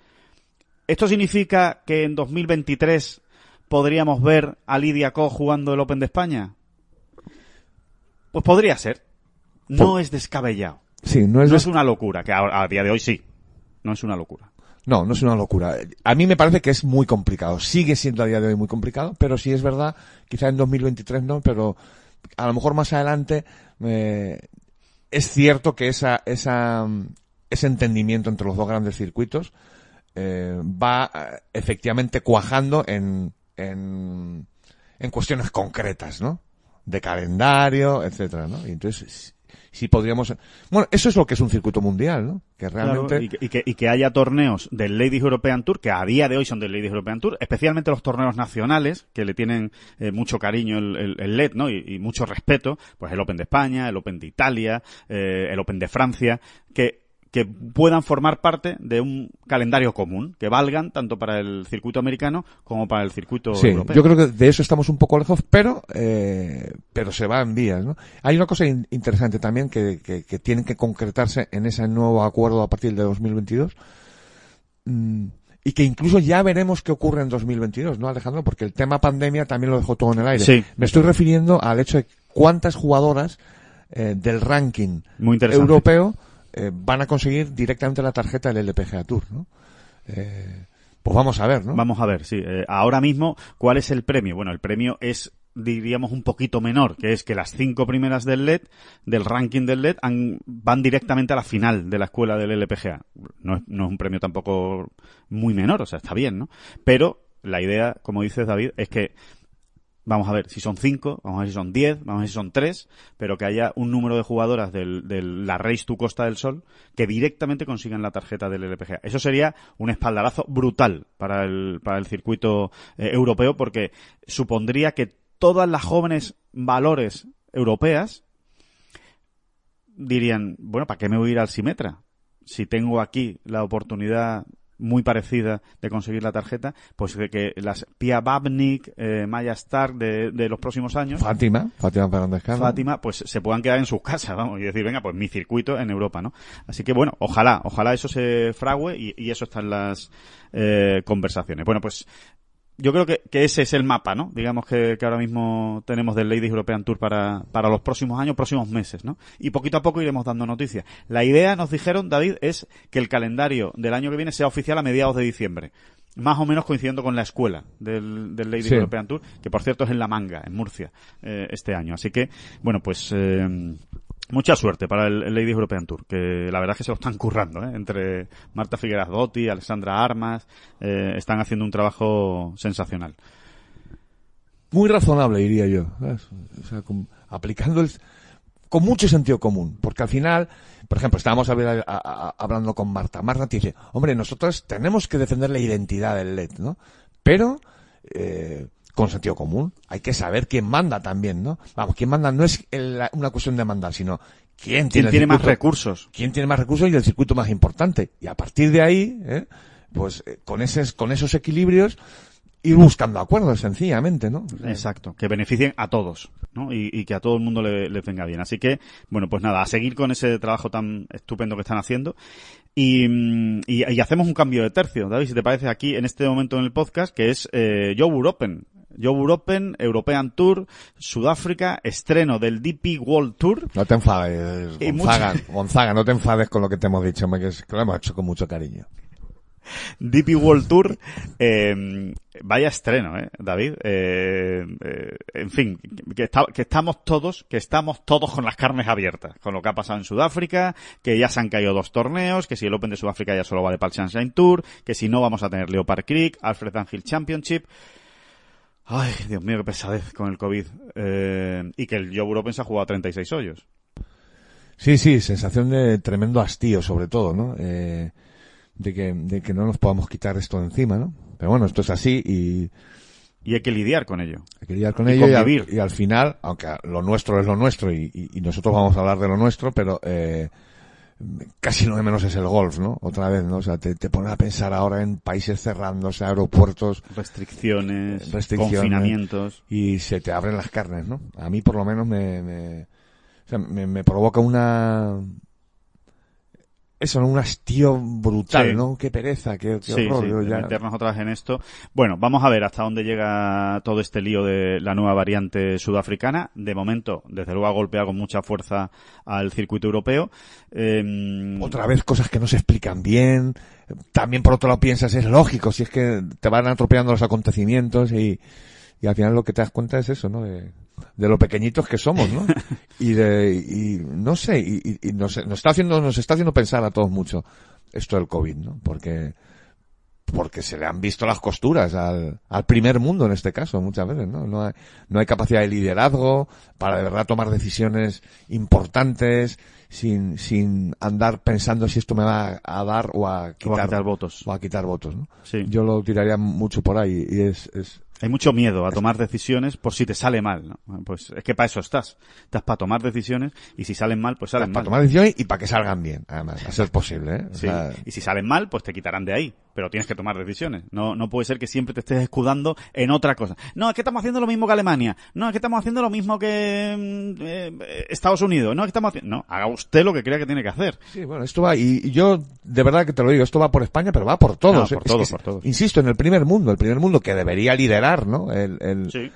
¿Esto significa que en 2023 podríamos ver a Lidia Co jugando el Open de España? Pues podría ser. No es descabellado. Sí, no es, No des- es una locura, que a, a día de hoy sí. No es una locura. No, no es una locura. A mí me parece que es muy complicado. Sigue siendo a día de hoy muy complicado, pero sí es verdad, quizá en 2023 no, pero a lo mejor más adelante eh, es cierto que esa, esa, ese entendimiento entre los dos grandes circuitos eh, va eh, efectivamente cuajando en, en, en cuestiones concretas, ¿no? de calendario, etcétera, ¿no? Y entonces sí podríamos bueno eso es lo que es un circuito mundial no que realmente Claro, y, que, y que- y que haya torneos del Ladies European Tour que a día de hoy son del Ladies European Tour especialmente los torneos nacionales que le tienen eh, mucho cariño el, el- el LED no y, y mucho respeto pues el Open de España el Open de Italia eh, el Open de Francia que que puedan formar parte de un calendario común, que valgan tanto para el circuito americano como para el circuito Sí, europeo. yo creo que de eso estamos un poco lejos, pero eh, pero se va en vías, ¿no? Hay una cosa in- interesante también que, que, que tiene que concretarse en ese nuevo acuerdo a partir de 2022 mm, y que incluso ya veremos qué ocurre en 2022, ¿no, Alejandro? Porque el tema pandemia también lo dejó todo en el aire. Sí. Me estoy refiriendo al hecho de cuántas jugadoras eh, del ranking europeo eh, van a conseguir directamente la tarjeta del LPGA Tour, ¿no? Eh, pues vamos a ver, ¿no? Vamos a ver, sí. Eh, ahora mismo, ¿cuál es el premio? Bueno, el premio es, diríamos, un poquito menor, que es que las cinco primeras del LED, del ranking del LED, han- van directamente a la final de la escuela del LPGA. No es, no es un premio tampoco muy menor, o sea, está bien, ¿no? Pero la idea, como dices David, es que Vamos a ver si son cinco, vamos a ver si son diez, vamos a ver si son tres, pero que haya un número de jugadoras del, de la Race to Costa del Sol que directamente consigan la tarjeta del LPGA. Eso sería un espaldarazo brutal para el, para el circuito eh, europeo porque supondría que todas las jóvenes valores europeas dirían, bueno, ¿para qué me voy a ir al Simetra? Si tengo aquí la oportunidad muy parecida de conseguir la tarjeta, pues de que las Pia Babnik, eh, Maya Stark de, de los próximos años, Fátima, Fátima Fernández Cano. Fátima, pues se puedan quedar en sus casas, vamos, y decir, venga, pues mi circuito en Europa, ¿no? Así que bueno, ojalá, ojalá eso se frague y, y eso está en las eh, conversaciones. Bueno, pues yo creo que, que ese es el mapa, ¿no? Digamos que, que ahora mismo tenemos del Ladies European Tour para, para los próximos años, próximos meses, ¿no? Y poquito a poco iremos dando noticias. La idea, nos dijeron, David, es que el calendario del año que viene sea oficial a mediados de diciembre. Más o menos coincidiendo con la escuela del, del Ladies Sí. European Tour, que por cierto es en La Manga, en Murcia, eh, este año. Así que, bueno, pues, eh, Mucha suerte para el, Ladies European Tour, que la verdad es que se lo están currando, ¿eh? Entre Marta Figueras Dotti, Alessandra Armas, eh, están haciendo un trabajo sensacional. Muy razonable, diría yo. O sea, aplicando el, con mucho sentido común. Porque al final, por ejemplo, estábamos hablando con Marta. Marta te dice, hombre, nosotros tenemos que defender la identidad del LED, ¿no? Pero, eh, con sentido común. Hay que saber quién manda también, ¿no? Vamos, quién manda no es el- una cuestión de mandar, sino quién tiene, ¿Quién el tiene más recursos? quién tiene más recursos y el circuito más importante. Y a partir de ahí, ¿eh? pues eh, con, ese, con esos equilibrios, ir buscando acuerdos, sencillamente, ¿no? Exacto, que beneficien a todos, ¿no? Y, y que a todo el mundo le, le venga bien. Así que, bueno, pues nada, a seguir con ese trabajo tan estupendo que están haciendo. Y, y, y hacemos un cambio de tercio, David, si te parece, aquí en este momento en el podcast, que es eh, Joe Open. Joe Open, European Tour, Sudáfrica, estreno del DP World Tour. No te enfades, Gonzaga, Gonzaga, no te enfades con lo que te hemos dicho, que, lo hemos hecho con mucho cariño. DP World Tour, eh, vaya estreno, ¿eh, David? Eh, eh, en fin, que, está- que estamos todos, que estamos todos con las carnes abiertas, con lo que ha pasado en Sudáfrica, que ya se han caído dos torneos, que si el Open de Sudáfrica ya solo vale para el Sunshine Tour, que si no vamos a tener Leopard Creek, Alfred Hill Championship. Ay, Dios mío, qué pesadez con el COVID. Eh, y que el Joe Open se ha jugado a 36 hoyos. Sí, sí, sensación de tremendo hastío, sobre todo, ¿no? Eh, de que, de que no nos podamos quitar esto de encima, ¿no? Pero bueno, esto es así y Y hay que lidiar con ello. hay que lidiar con Y ello y y al final, aunque lo nuestro es lo nuestro y, y- y nosotros vamos a hablar de lo nuestro, pero eh, casi lo de menos es el golf, ¿no? Otra vez, ¿no? O sea, te, te pones a pensar ahora en países cerrándose, aeropuertos Restricciones, Restricciones. confinamientos. y se te abren las carnes, ¿no? A mí por lo menos me, me, o sea, me, me provoca una... Eso, ¿no? Un hastío brutal, Sí. ¿no? Qué pereza, qué, qué Sí, horror. sí, ya- meternos otra vez en esto. Bueno, vamos a ver hasta dónde llega todo este lío de la nueva variante sudafricana. De momento, desde luego ha golpeado con mucha fuerza al circuito europeo. Eh, Otra vez cosas que no se explican bien. También por otro lado piensas, es lógico, si es que te van atropellando los acontecimientos y, y al final lo que te das cuenta es eso, ¿no? De, de lo pequeñitos que somos, ¿no? [LAUGHS] y de, y no sé, y, y- nos, nos está haciendo, nos está haciendo pensar a todos mucho esto del COVID, ¿no? Porque, porque se le han visto las costuras al, al primer mundo en este caso muchas veces, ¿no? No hay, no hay capacidad de liderazgo para de verdad tomar decisiones importantes sin, sin andar pensando si esto me va a dar o a quitar, O a quitar votos. o a quitar votos, ¿no? Sí. Yo lo tiraría mucho por ahí y es, es, Hay mucho miedo a tomar decisiones por si te sale mal, ¿no? Pues es que para eso estás. Estás para tomar decisiones y si salen mal, pues salen para mal. tomar decisiones y para que salgan bien, además, a ser posible, ¿eh? O Sí. sea, Y si salen mal, pues te quitarán de ahí. Pero tienes que tomar decisiones. No, no puede ser que siempre te estés escudando en otra cosa. No, es que estamos haciendo lo mismo que Alemania. No, es que estamos haciendo lo mismo que mm, eh, Estados Unidos. No, es que estamos haciendo... No, haga usted lo que crea que tiene que hacer. Sí, bueno, esto va, y y yo de verdad que te lo digo, esto va por España, pero va por todos. No, ¿eh? por Es todos, por todos. Insisto, en el primer mundo, el primer mundo que debería liderar, ¿no? El, el, Sí.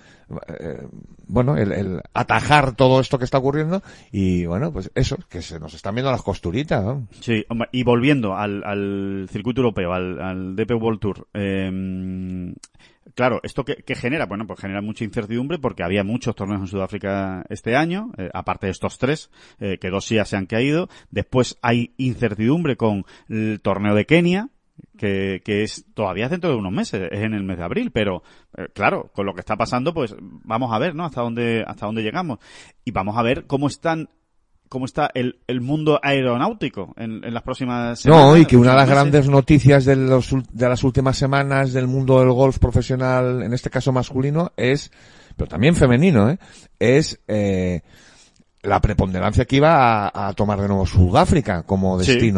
Eh, bueno, el, atajar todo esto que está ocurriendo y bueno, pues eso, que se nos están viendo las costuritas. Sí, y volviendo al, al circuito europeo, al, al DP World Tour, eh, claro, ¿esto qué, qué genera? Bueno, pues genera mucha incertidumbre porque había muchos torneos en Sudáfrica este año, eh, aparte de estos tres, eh, que dos ya se han caído. Después hay incertidumbre con el torneo de Kenia, que, que es todavía dentro de unos meses, es en el mes de abril, pero eh, claro, con lo que está pasando, pues vamos a ver, ¿no? Hasta dónde, hasta dónde llegamos. Y vamos a ver cómo están cómo está el, el mundo aeronáutico en, en las próximas semanas. No, y que una de las meses. grandes noticias de, los, de las últimas semanas del mundo del golf profesional, en este caso masculino, es, pero también femenino, ¿eh? es eh, la preponderancia que iba a, a tomar de nuevo Sudáfrica como Sí.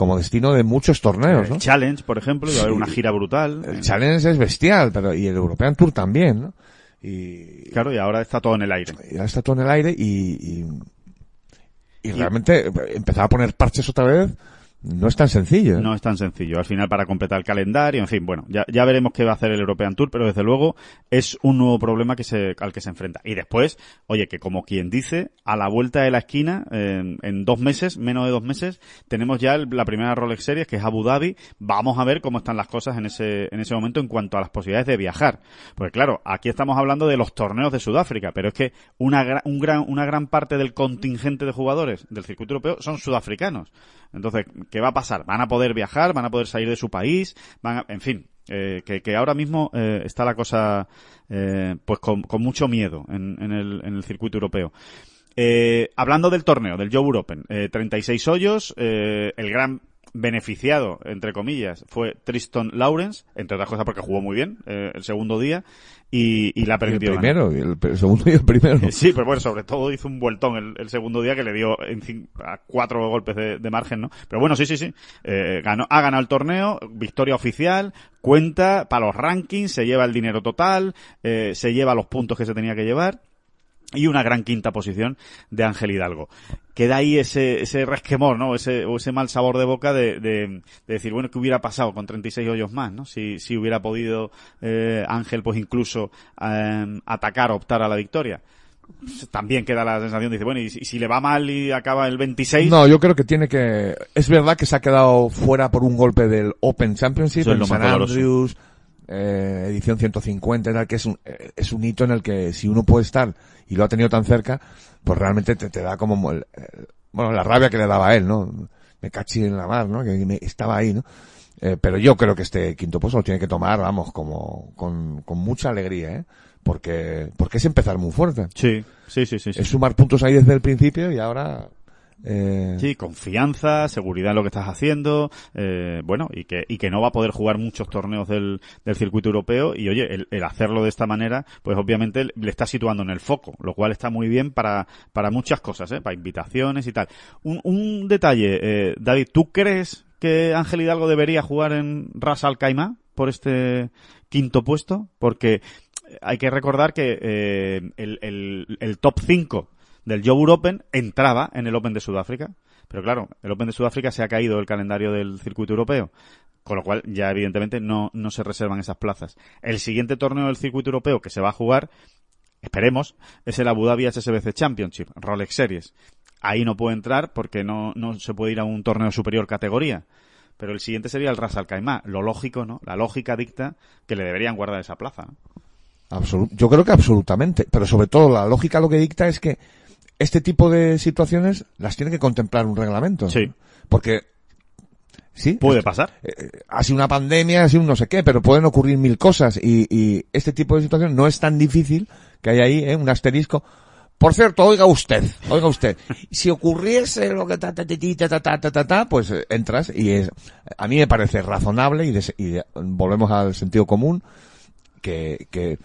Como destino de muchos torneos, El ¿no? Challenge, por ejemplo, va a haber una gira brutal. El Challenge es bestial, pero y el European Tour también, ¿no? Y, Claro, y ahora está todo en el aire. y ahora está todo en el aire y, y, y realmente eh, empezar a poner parches otra vez no es tan sencillo. ¿eh? No es tan sencillo. Al final, para completar el calendario, en fin, bueno, ya, ya veremos qué va a hacer el European Tour, pero desde luego es un nuevo problema que se, al que se enfrenta. Y después, oye, que como quien dice, a la vuelta de la esquina, en, en dos meses, menos de dos meses, tenemos ya el- la primera Rolex Series, que es Abu Dhabi. Vamos a ver cómo están las cosas en ese, en ese momento en cuanto a las posibilidades de viajar. Porque claro, aquí estamos hablando de los torneos de Sudáfrica, pero es que una, un gran, una gran parte del contingente de jugadores del circuito europeo son sudafricanos. Entonces, ¿qué va a pasar? ¿Van a poder viajar? ¿Van a poder salir de su país? ¿Van a- en fin, eh, que, ahora mismo eh, está la cosa eh, pues con, mucho miedo en, en el, en el circuito europeo. Eh, hablando del torneo, del Joe Open, eh, 36 hoyos, eh, el gran beneficiado, entre comillas, fue Tristan Lawrence, entre otras cosas porque jugó muy bien el segundo día y, y la el permitió ganar. primero, el, el segundo y el primero. [LAUGHS] Sí, pero bueno, sobre todo hizo un vueltón el, el segundo día que le dio en cin- a cuatro golpes de, de margen, ¿no? Pero bueno, sí, sí, sí. Eh, ganó, ha ganado el torneo, victoria oficial, cuenta para los rankings, se lleva el dinero total, eh, se lleva los puntos que se tenía que llevar y una gran quinta posición de Ángel Hidalgo. Queda ahí ese, ese resquemor, ¿no? Ese, o ese mal sabor de boca de, de, de decir, bueno, ¿qué hubiera pasado con 36 hoyos más, ¿no? Si, si hubiera podido eh, Ángel, pues incluso eh, atacar, optar a la victoria. También queda la sensación, dice, bueno, y si, le va mal y acaba el 26, No, yo creo que tiene que... Es verdad que se ha quedado fuera por un golpe del Open Championship Eso en San doloroso. Eh, edición 150 y tal, que es un, eh, es un hito en el que si uno puede estar y lo ha tenido tan cerca, pues realmente te, te da como... el- el- bueno, la rabia que le daba a él, ¿no? Me caché en la mar, ¿no? Que me- estaba ahí, ¿no? Eh, pero yo creo que este quinto puesto lo tiene que tomar, vamos, como con, con mucha alegría, ¿eh? Porque, porque es empezar muy fuerte. sí, sí, sí, sí. sí. Es sumar puntos ahí desde el principio y ahora... Eh, Sí, confianza, seguridad en lo que estás haciendo, eh, bueno, y que, y que no va a poder jugar muchos torneos del, del circuito europeo y oye, el, hacerlo de esta manera, pues obviamente le está situando en el foco, lo cual está muy bien para, para muchas cosas, ¿eh? para invitaciones y tal. Un, un detalle, eh, David, ¿tú crees que Ángel Hidalgo debería jugar en Ras Al Khaimah por este quinto puesto? Porque hay que recordar que eh, el, el, el top 5 del Joe Open entraba en el Open de Sudáfrica. Pero claro, el Open de Sudáfrica se ha caído del calendario del circuito europeo. Con lo cual, ya evidentemente no, no se reservan esas plazas. El siguiente torneo del circuito europeo que se va a jugar, esperemos, es el Abu Dhabi HSBC Championship, Rolex Series. Ahí no puede entrar porque no, no se puede ir a un torneo superior categoría. Pero el siguiente sería el Ras Al Khaimah. Lo lógico, ¿no? La lógica dicta que le deberían guardar esa plaza. ¿no? Absolu- yo creo que absolutamente, pero sobre todo la lógica lo que dicta es que este tipo de situaciones las tiene que contemplar un reglamento. Sí. Porque Sí. Puede pasar. Eh, ha sido una pandemia, ha sido un no sé qué, pero pueden ocurrir mil cosas y, y este tipo de situación no es tan difícil que hay ahí ¿eh? un asterisco. Por cierto, oiga usted, oiga usted, si ocurriese lo que ta ta ta ta ta ta ta, ta, ta pues eh, entras y es, a mí me parece razonable y, de- y de- volvemos al sentido común que, que,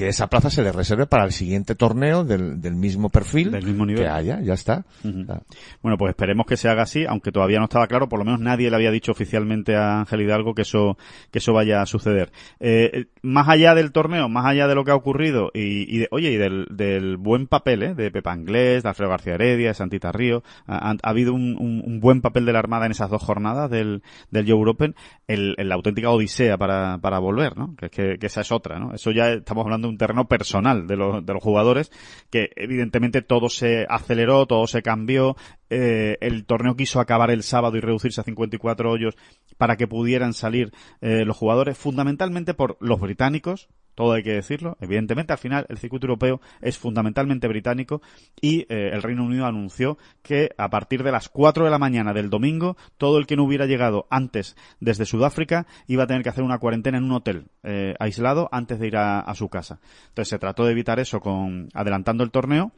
que esa plaza se le reserve para el siguiente torneo del, del mismo perfil Del mismo nivel. que haya, ya está. Sea, Bueno, pues esperemos que se haga así, aunque todavía no estaba claro, por lo menos nadie le había dicho oficialmente a Ángel Hidalgo que eso, que eso vaya a suceder. Eh, eh, más allá del torneo, más allá de lo que ha ocurrido, y, y de- oye, y del, del buen papel, ¿eh? de Pepa Anglés, de Alfredo García Heredia, de Santita Río, ha, ha- ha habido un, un- un buen papel de la Armada en esas dos jornadas del, del Joe Open, el, el- la auténtica odisea para, para volver, ¿no? Que, que, que esa es otra, ¿no? Eso ya estamos hablando un terreno personal de los, de los jugadores, que evidentemente todo se aceleró, todo se cambió, eh, el torneo quiso acabar el sábado y reducirse a 54 hoyos para que pudieran salir eh, los jugadores, fundamentalmente por los británicos, todo hay que decirlo. Evidentemente, al final, el circuito europeo es fundamentalmente británico y eh, el Reino Unido anunció que a partir de las 4 de la mañana del domingo, todo el que no hubiera llegado antes desde Sudáfrica iba a tener que hacer una cuarentena en un hotel eh, aislado antes de ir a, a su casa. Entonces se trató de evitar eso con adelantando el torneo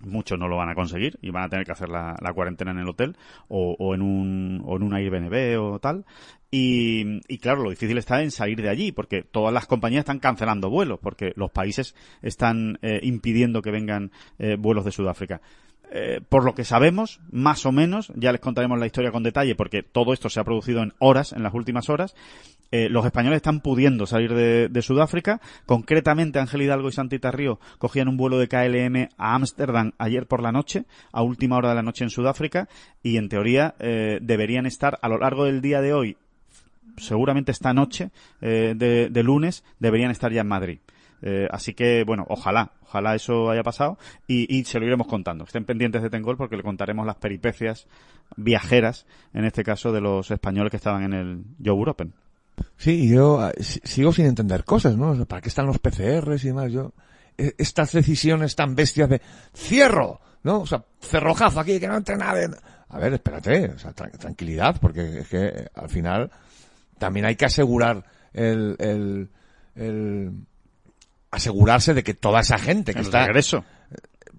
muchos no lo van a conseguir y van a tener que hacer la, cuarentena en el hotel o, o en un o en un Airbnb o tal. Y, y claro lo difícil está en salir de allí porque todas las compañías están cancelando vuelos porque los países están eh, impidiendo que vengan eh, vuelos de Sudáfrica eh, por lo que sabemos, más o menos, ya les contaremos la historia con detalle porque todo esto se ha producido en horas, en las últimas horas, eh, los españoles están pudiendo salir de, Sudáfrica. Concretamente, Ángel Hidalgo y Santita Río cogían un vuelo de KLM a Ámsterdam ayer por la noche, a última hora de la noche en Sudáfrica, y en teoría eh, deberían estar a lo largo del día de hoy, seguramente esta noche de, de lunes, deberían estar ya en Madrid. Eh, así que, bueno, ojalá, ojalá eso haya pasado y, y se lo iremos contando. Estén pendientes de Tengol porque le contaremos las peripecias viajeras, en este caso, de los españoles que estaban en el Joe Open. Sí, yo si- sigo sin entender cosas, ¿no? ¿Para qué están los PCRs y demás? Yo, eh, estas decisiones tan bestias de cierro, ¿no? O sea, cerrojazo aquí, que no entre nadie. A ver, espérate, o sea, tra- tranquilidad, porque es que eh, al final también hay que asegurar el, el, el asegurarse de que toda esa gente que El está regreso.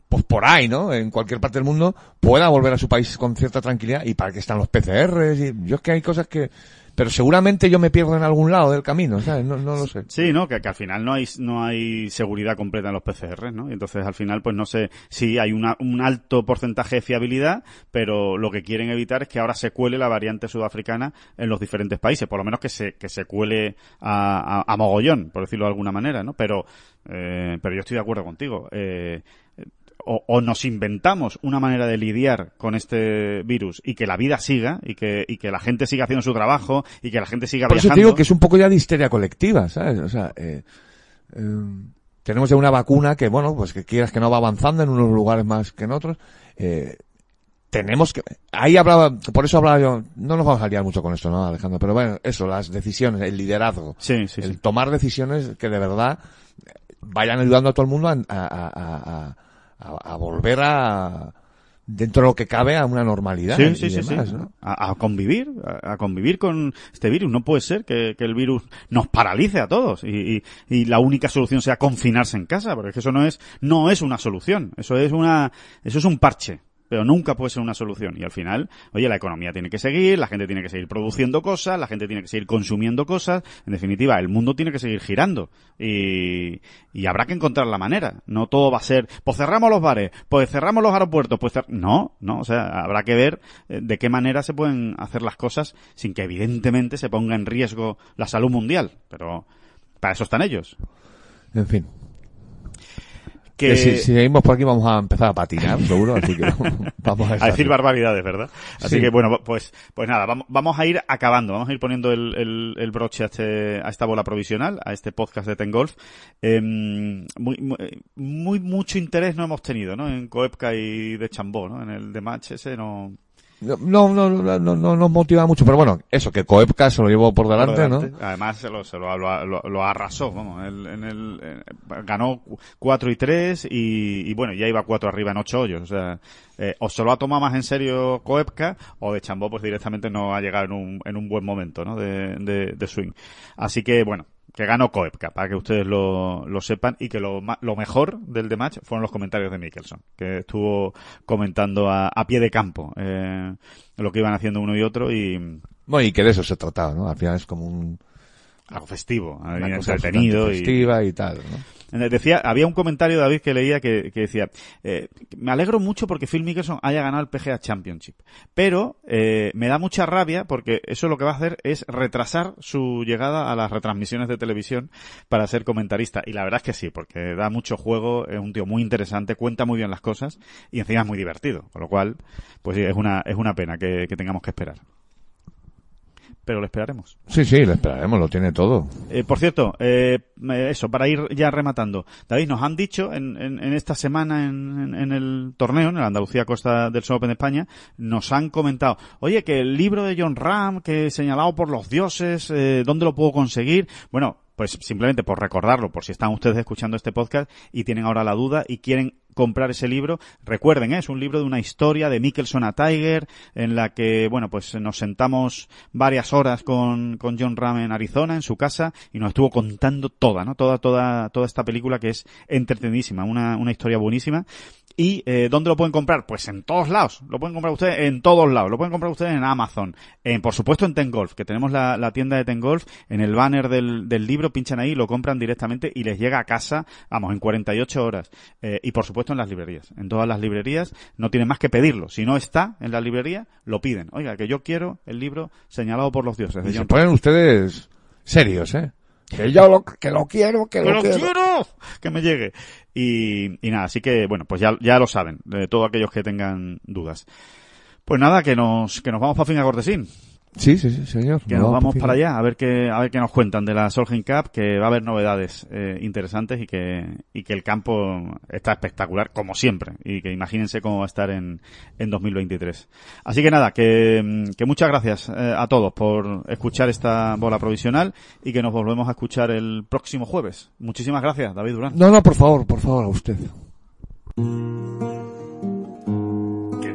pues por ahí, ¿no? En cualquier parte del mundo pueda volver a su país con cierta tranquilidad y para qué están los PCRs y yo es que hay cosas que pero seguramente yo me pierdo en algún lado del camino, ¿sabes? No, no lo sé. Sí, ¿no? Que, al final no hay, no hay seguridad completa en los PCR, ¿no? Y entonces al final, pues no sé, sí hay una, un alto porcentaje de fiabilidad, pero lo que quieren evitar es que ahora se cuele la variante sudafricana en los diferentes países, por lo menos que se, que se cuele a, a, a mogollón, por decirlo de alguna manera, ¿no? Pero, eh, pero yo estoy de acuerdo contigo. Eh, o, o, nos inventamos una manera de lidiar con este virus y que la vida siga y que, y que la gente siga haciendo su trabajo y que la gente siga Por eso viajando. te digo que es un poco ya de histeria colectiva, ¿sabes? O sea, eh, eh, tenemos ya una vacuna que, bueno, pues que quieras que no va avanzando en unos lugares más que en otros. Eh, tenemos que, ahí hablaba, por eso hablaba yo, no nos vamos a liar mucho con esto, ¿no, Alejandro? Pero bueno, eso, las decisiones, el liderazgo. Sí, sí, el sí. tomar decisiones que de verdad vayan ayudando a todo el mundo a, a, a, a, a volver a, dentro de lo que cabe a una normalidad sí, y sí, sí, demás, sí. ¿no? A, a convivir, a, a convivir con este virus. No puede ser que, que el virus nos paralice a todos y, y, y la única solución sea confinarse en casa, porque es que eso no es, no es una solución. Eso es una, eso es un parche pero nunca puede ser una solución. Y al final, oye, la economía tiene que seguir, la gente tiene que seguir produciendo cosas, la gente tiene que seguir consumiendo cosas, en definitiva, el mundo tiene que seguir girando. Y, y habrá que encontrar la manera. No todo va a ser, pues cerramos los bares, pues cerramos los aeropuertos, pues cer no, no, o sea, habrá que ver eh, de qué manera se pueden hacer las cosas sin que evidentemente se ponga en riesgo la salud mundial. Pero para eso están ellos. En fin. Que... Que si, si, seguimos por aquí vamos a empezar a patinar, seguro, así que [LAUGHS] vamos a, a decir barbaridades, ¿verdad? Así Sí. que bueno, pues, pues nada, vamos, vamos a ir acabando, vamos a ir poniendo el, el, el broche a, este, a esta bola provisional, a este podcast de Ten Golf. Eh, muy, muy, muy, mucho interés no hemos tenido, ¿no? En Coepca y de Chambó, ¿no? En el de match ese no, No, no, no, no, no nos motiva mucho, pero bueno, eso, que Koepka se lo llevó por delante, ¿no? Además se lo, se lo, lo, lo arrasó, vamos, en, en el, eh, ganó 4 y 3 y, y, bueno, ya iba 4 arriba en 8 hoyos, o sea, eh, o se lo ha tomado más en serio Koepka o de Chambó pues directamente no ha llegado en un, en un buen momento, ¿no? De, de, de swing. Así que bueno, que ganó Koepka, para que ustedes lo, lo sepan, y que lo, lo, mejor del de match fueron los comentarios de Mickelson, que estuvo comentando a, a pie de campo eh, lo que iban haciendo uno y otro y... Bueno, y que de eso se trataba, ¿no? Al final es como un... Algo festivo, entretenido. Festiva y, y tal, ¿no? Decía, había un comentario, David, que leía que, que decía, eh, me alegro mucho porque Phil Mickelson haya ganado el PGA Championship, pero eh, me da mucha rabia porque eso lo que va a hacer es retrasar su llegada a las retransmisiones de televisión para ser comentarista. Y la verdad es que sí, porque da mucho juego, es un tío muy interesante, cuenta muy bien las cosas y encima es muy divertido, con lo cual, pues sí, es una, es una pena que, que tengamos que esperar pero lo esperaremos. Sí, sí, lo esperaremos, lo tiene todo. Eh, por cierto, eh, eso, para ir ya rematando. David, nos han dicho en, en, en esta semana en, en, el torneo, en la Andalucía Costa del Sol Open de España, nos han comentado, oye, que el libro de John Ram, que señalado por los dioses, eh, ¿dónde lo puedo conseguir? Bueno, pues simplemente por recordarlo, por si están ustedes escuchando este podcast y tienen ahora la duda y quieren comprar ese libro. Recuerden, ¿eh? es un libro de una historia de Mickelson a Tiger, en la que, bueno, pues nos sentamos varias horas con, con John Ram en Arizona, en su casa, y nos estuvo contando toda, ¿no? Toda, toda, toda esta película que es entretenidísima, una, una historia buenísima. ¿Y eh, dónde lo pueden comprar? Pues en todos lados. Lo pueden comprar ustedes en todos lados. Lo pueden comprar ustedes en Amazon. En, por supuesto en Ten Golf, que tenemos la, la tienda de Ten Golf. En el banner del, del, libro pinchan ahí, lo compran directamente y les llega a casa, vamos, en 48 horas. Eh, y por supuesto en las librerías. En todas las librerías no tienen más que pedirlo. Si no está en la librería, lo piden. Oiga, que yo quiero el libro señalado por los dioses. Se ponen ustedes serios, ¿eh? Que yo lo, que lo quiero, que, que lo, quiero. quiero. Que me llegue. Y, y nada, así que, bueno, pues ya, lo saben, de todos aquellos que tengan dudas. Pues nada, que nos, que nos vamos para Finca Cortesín. Sí, sí, sí, señor. Que nos vamos para allá a ver qué, a ver qué nos cuentan de la Solheim Cup, que va a haber novedades eh, interesantes y que, y que el campo está espectacular, como siempre, y que imagínense cómo va a estar en, en 2023. Así que nada, que, que muchas gracias eh, a todos por escuchar esta bola provisional y que nos volvemos a escuchar el próximo jueves. Muchísimas gracias, David Durán. No, no, por favor, por favor, a usted.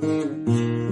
Thank you.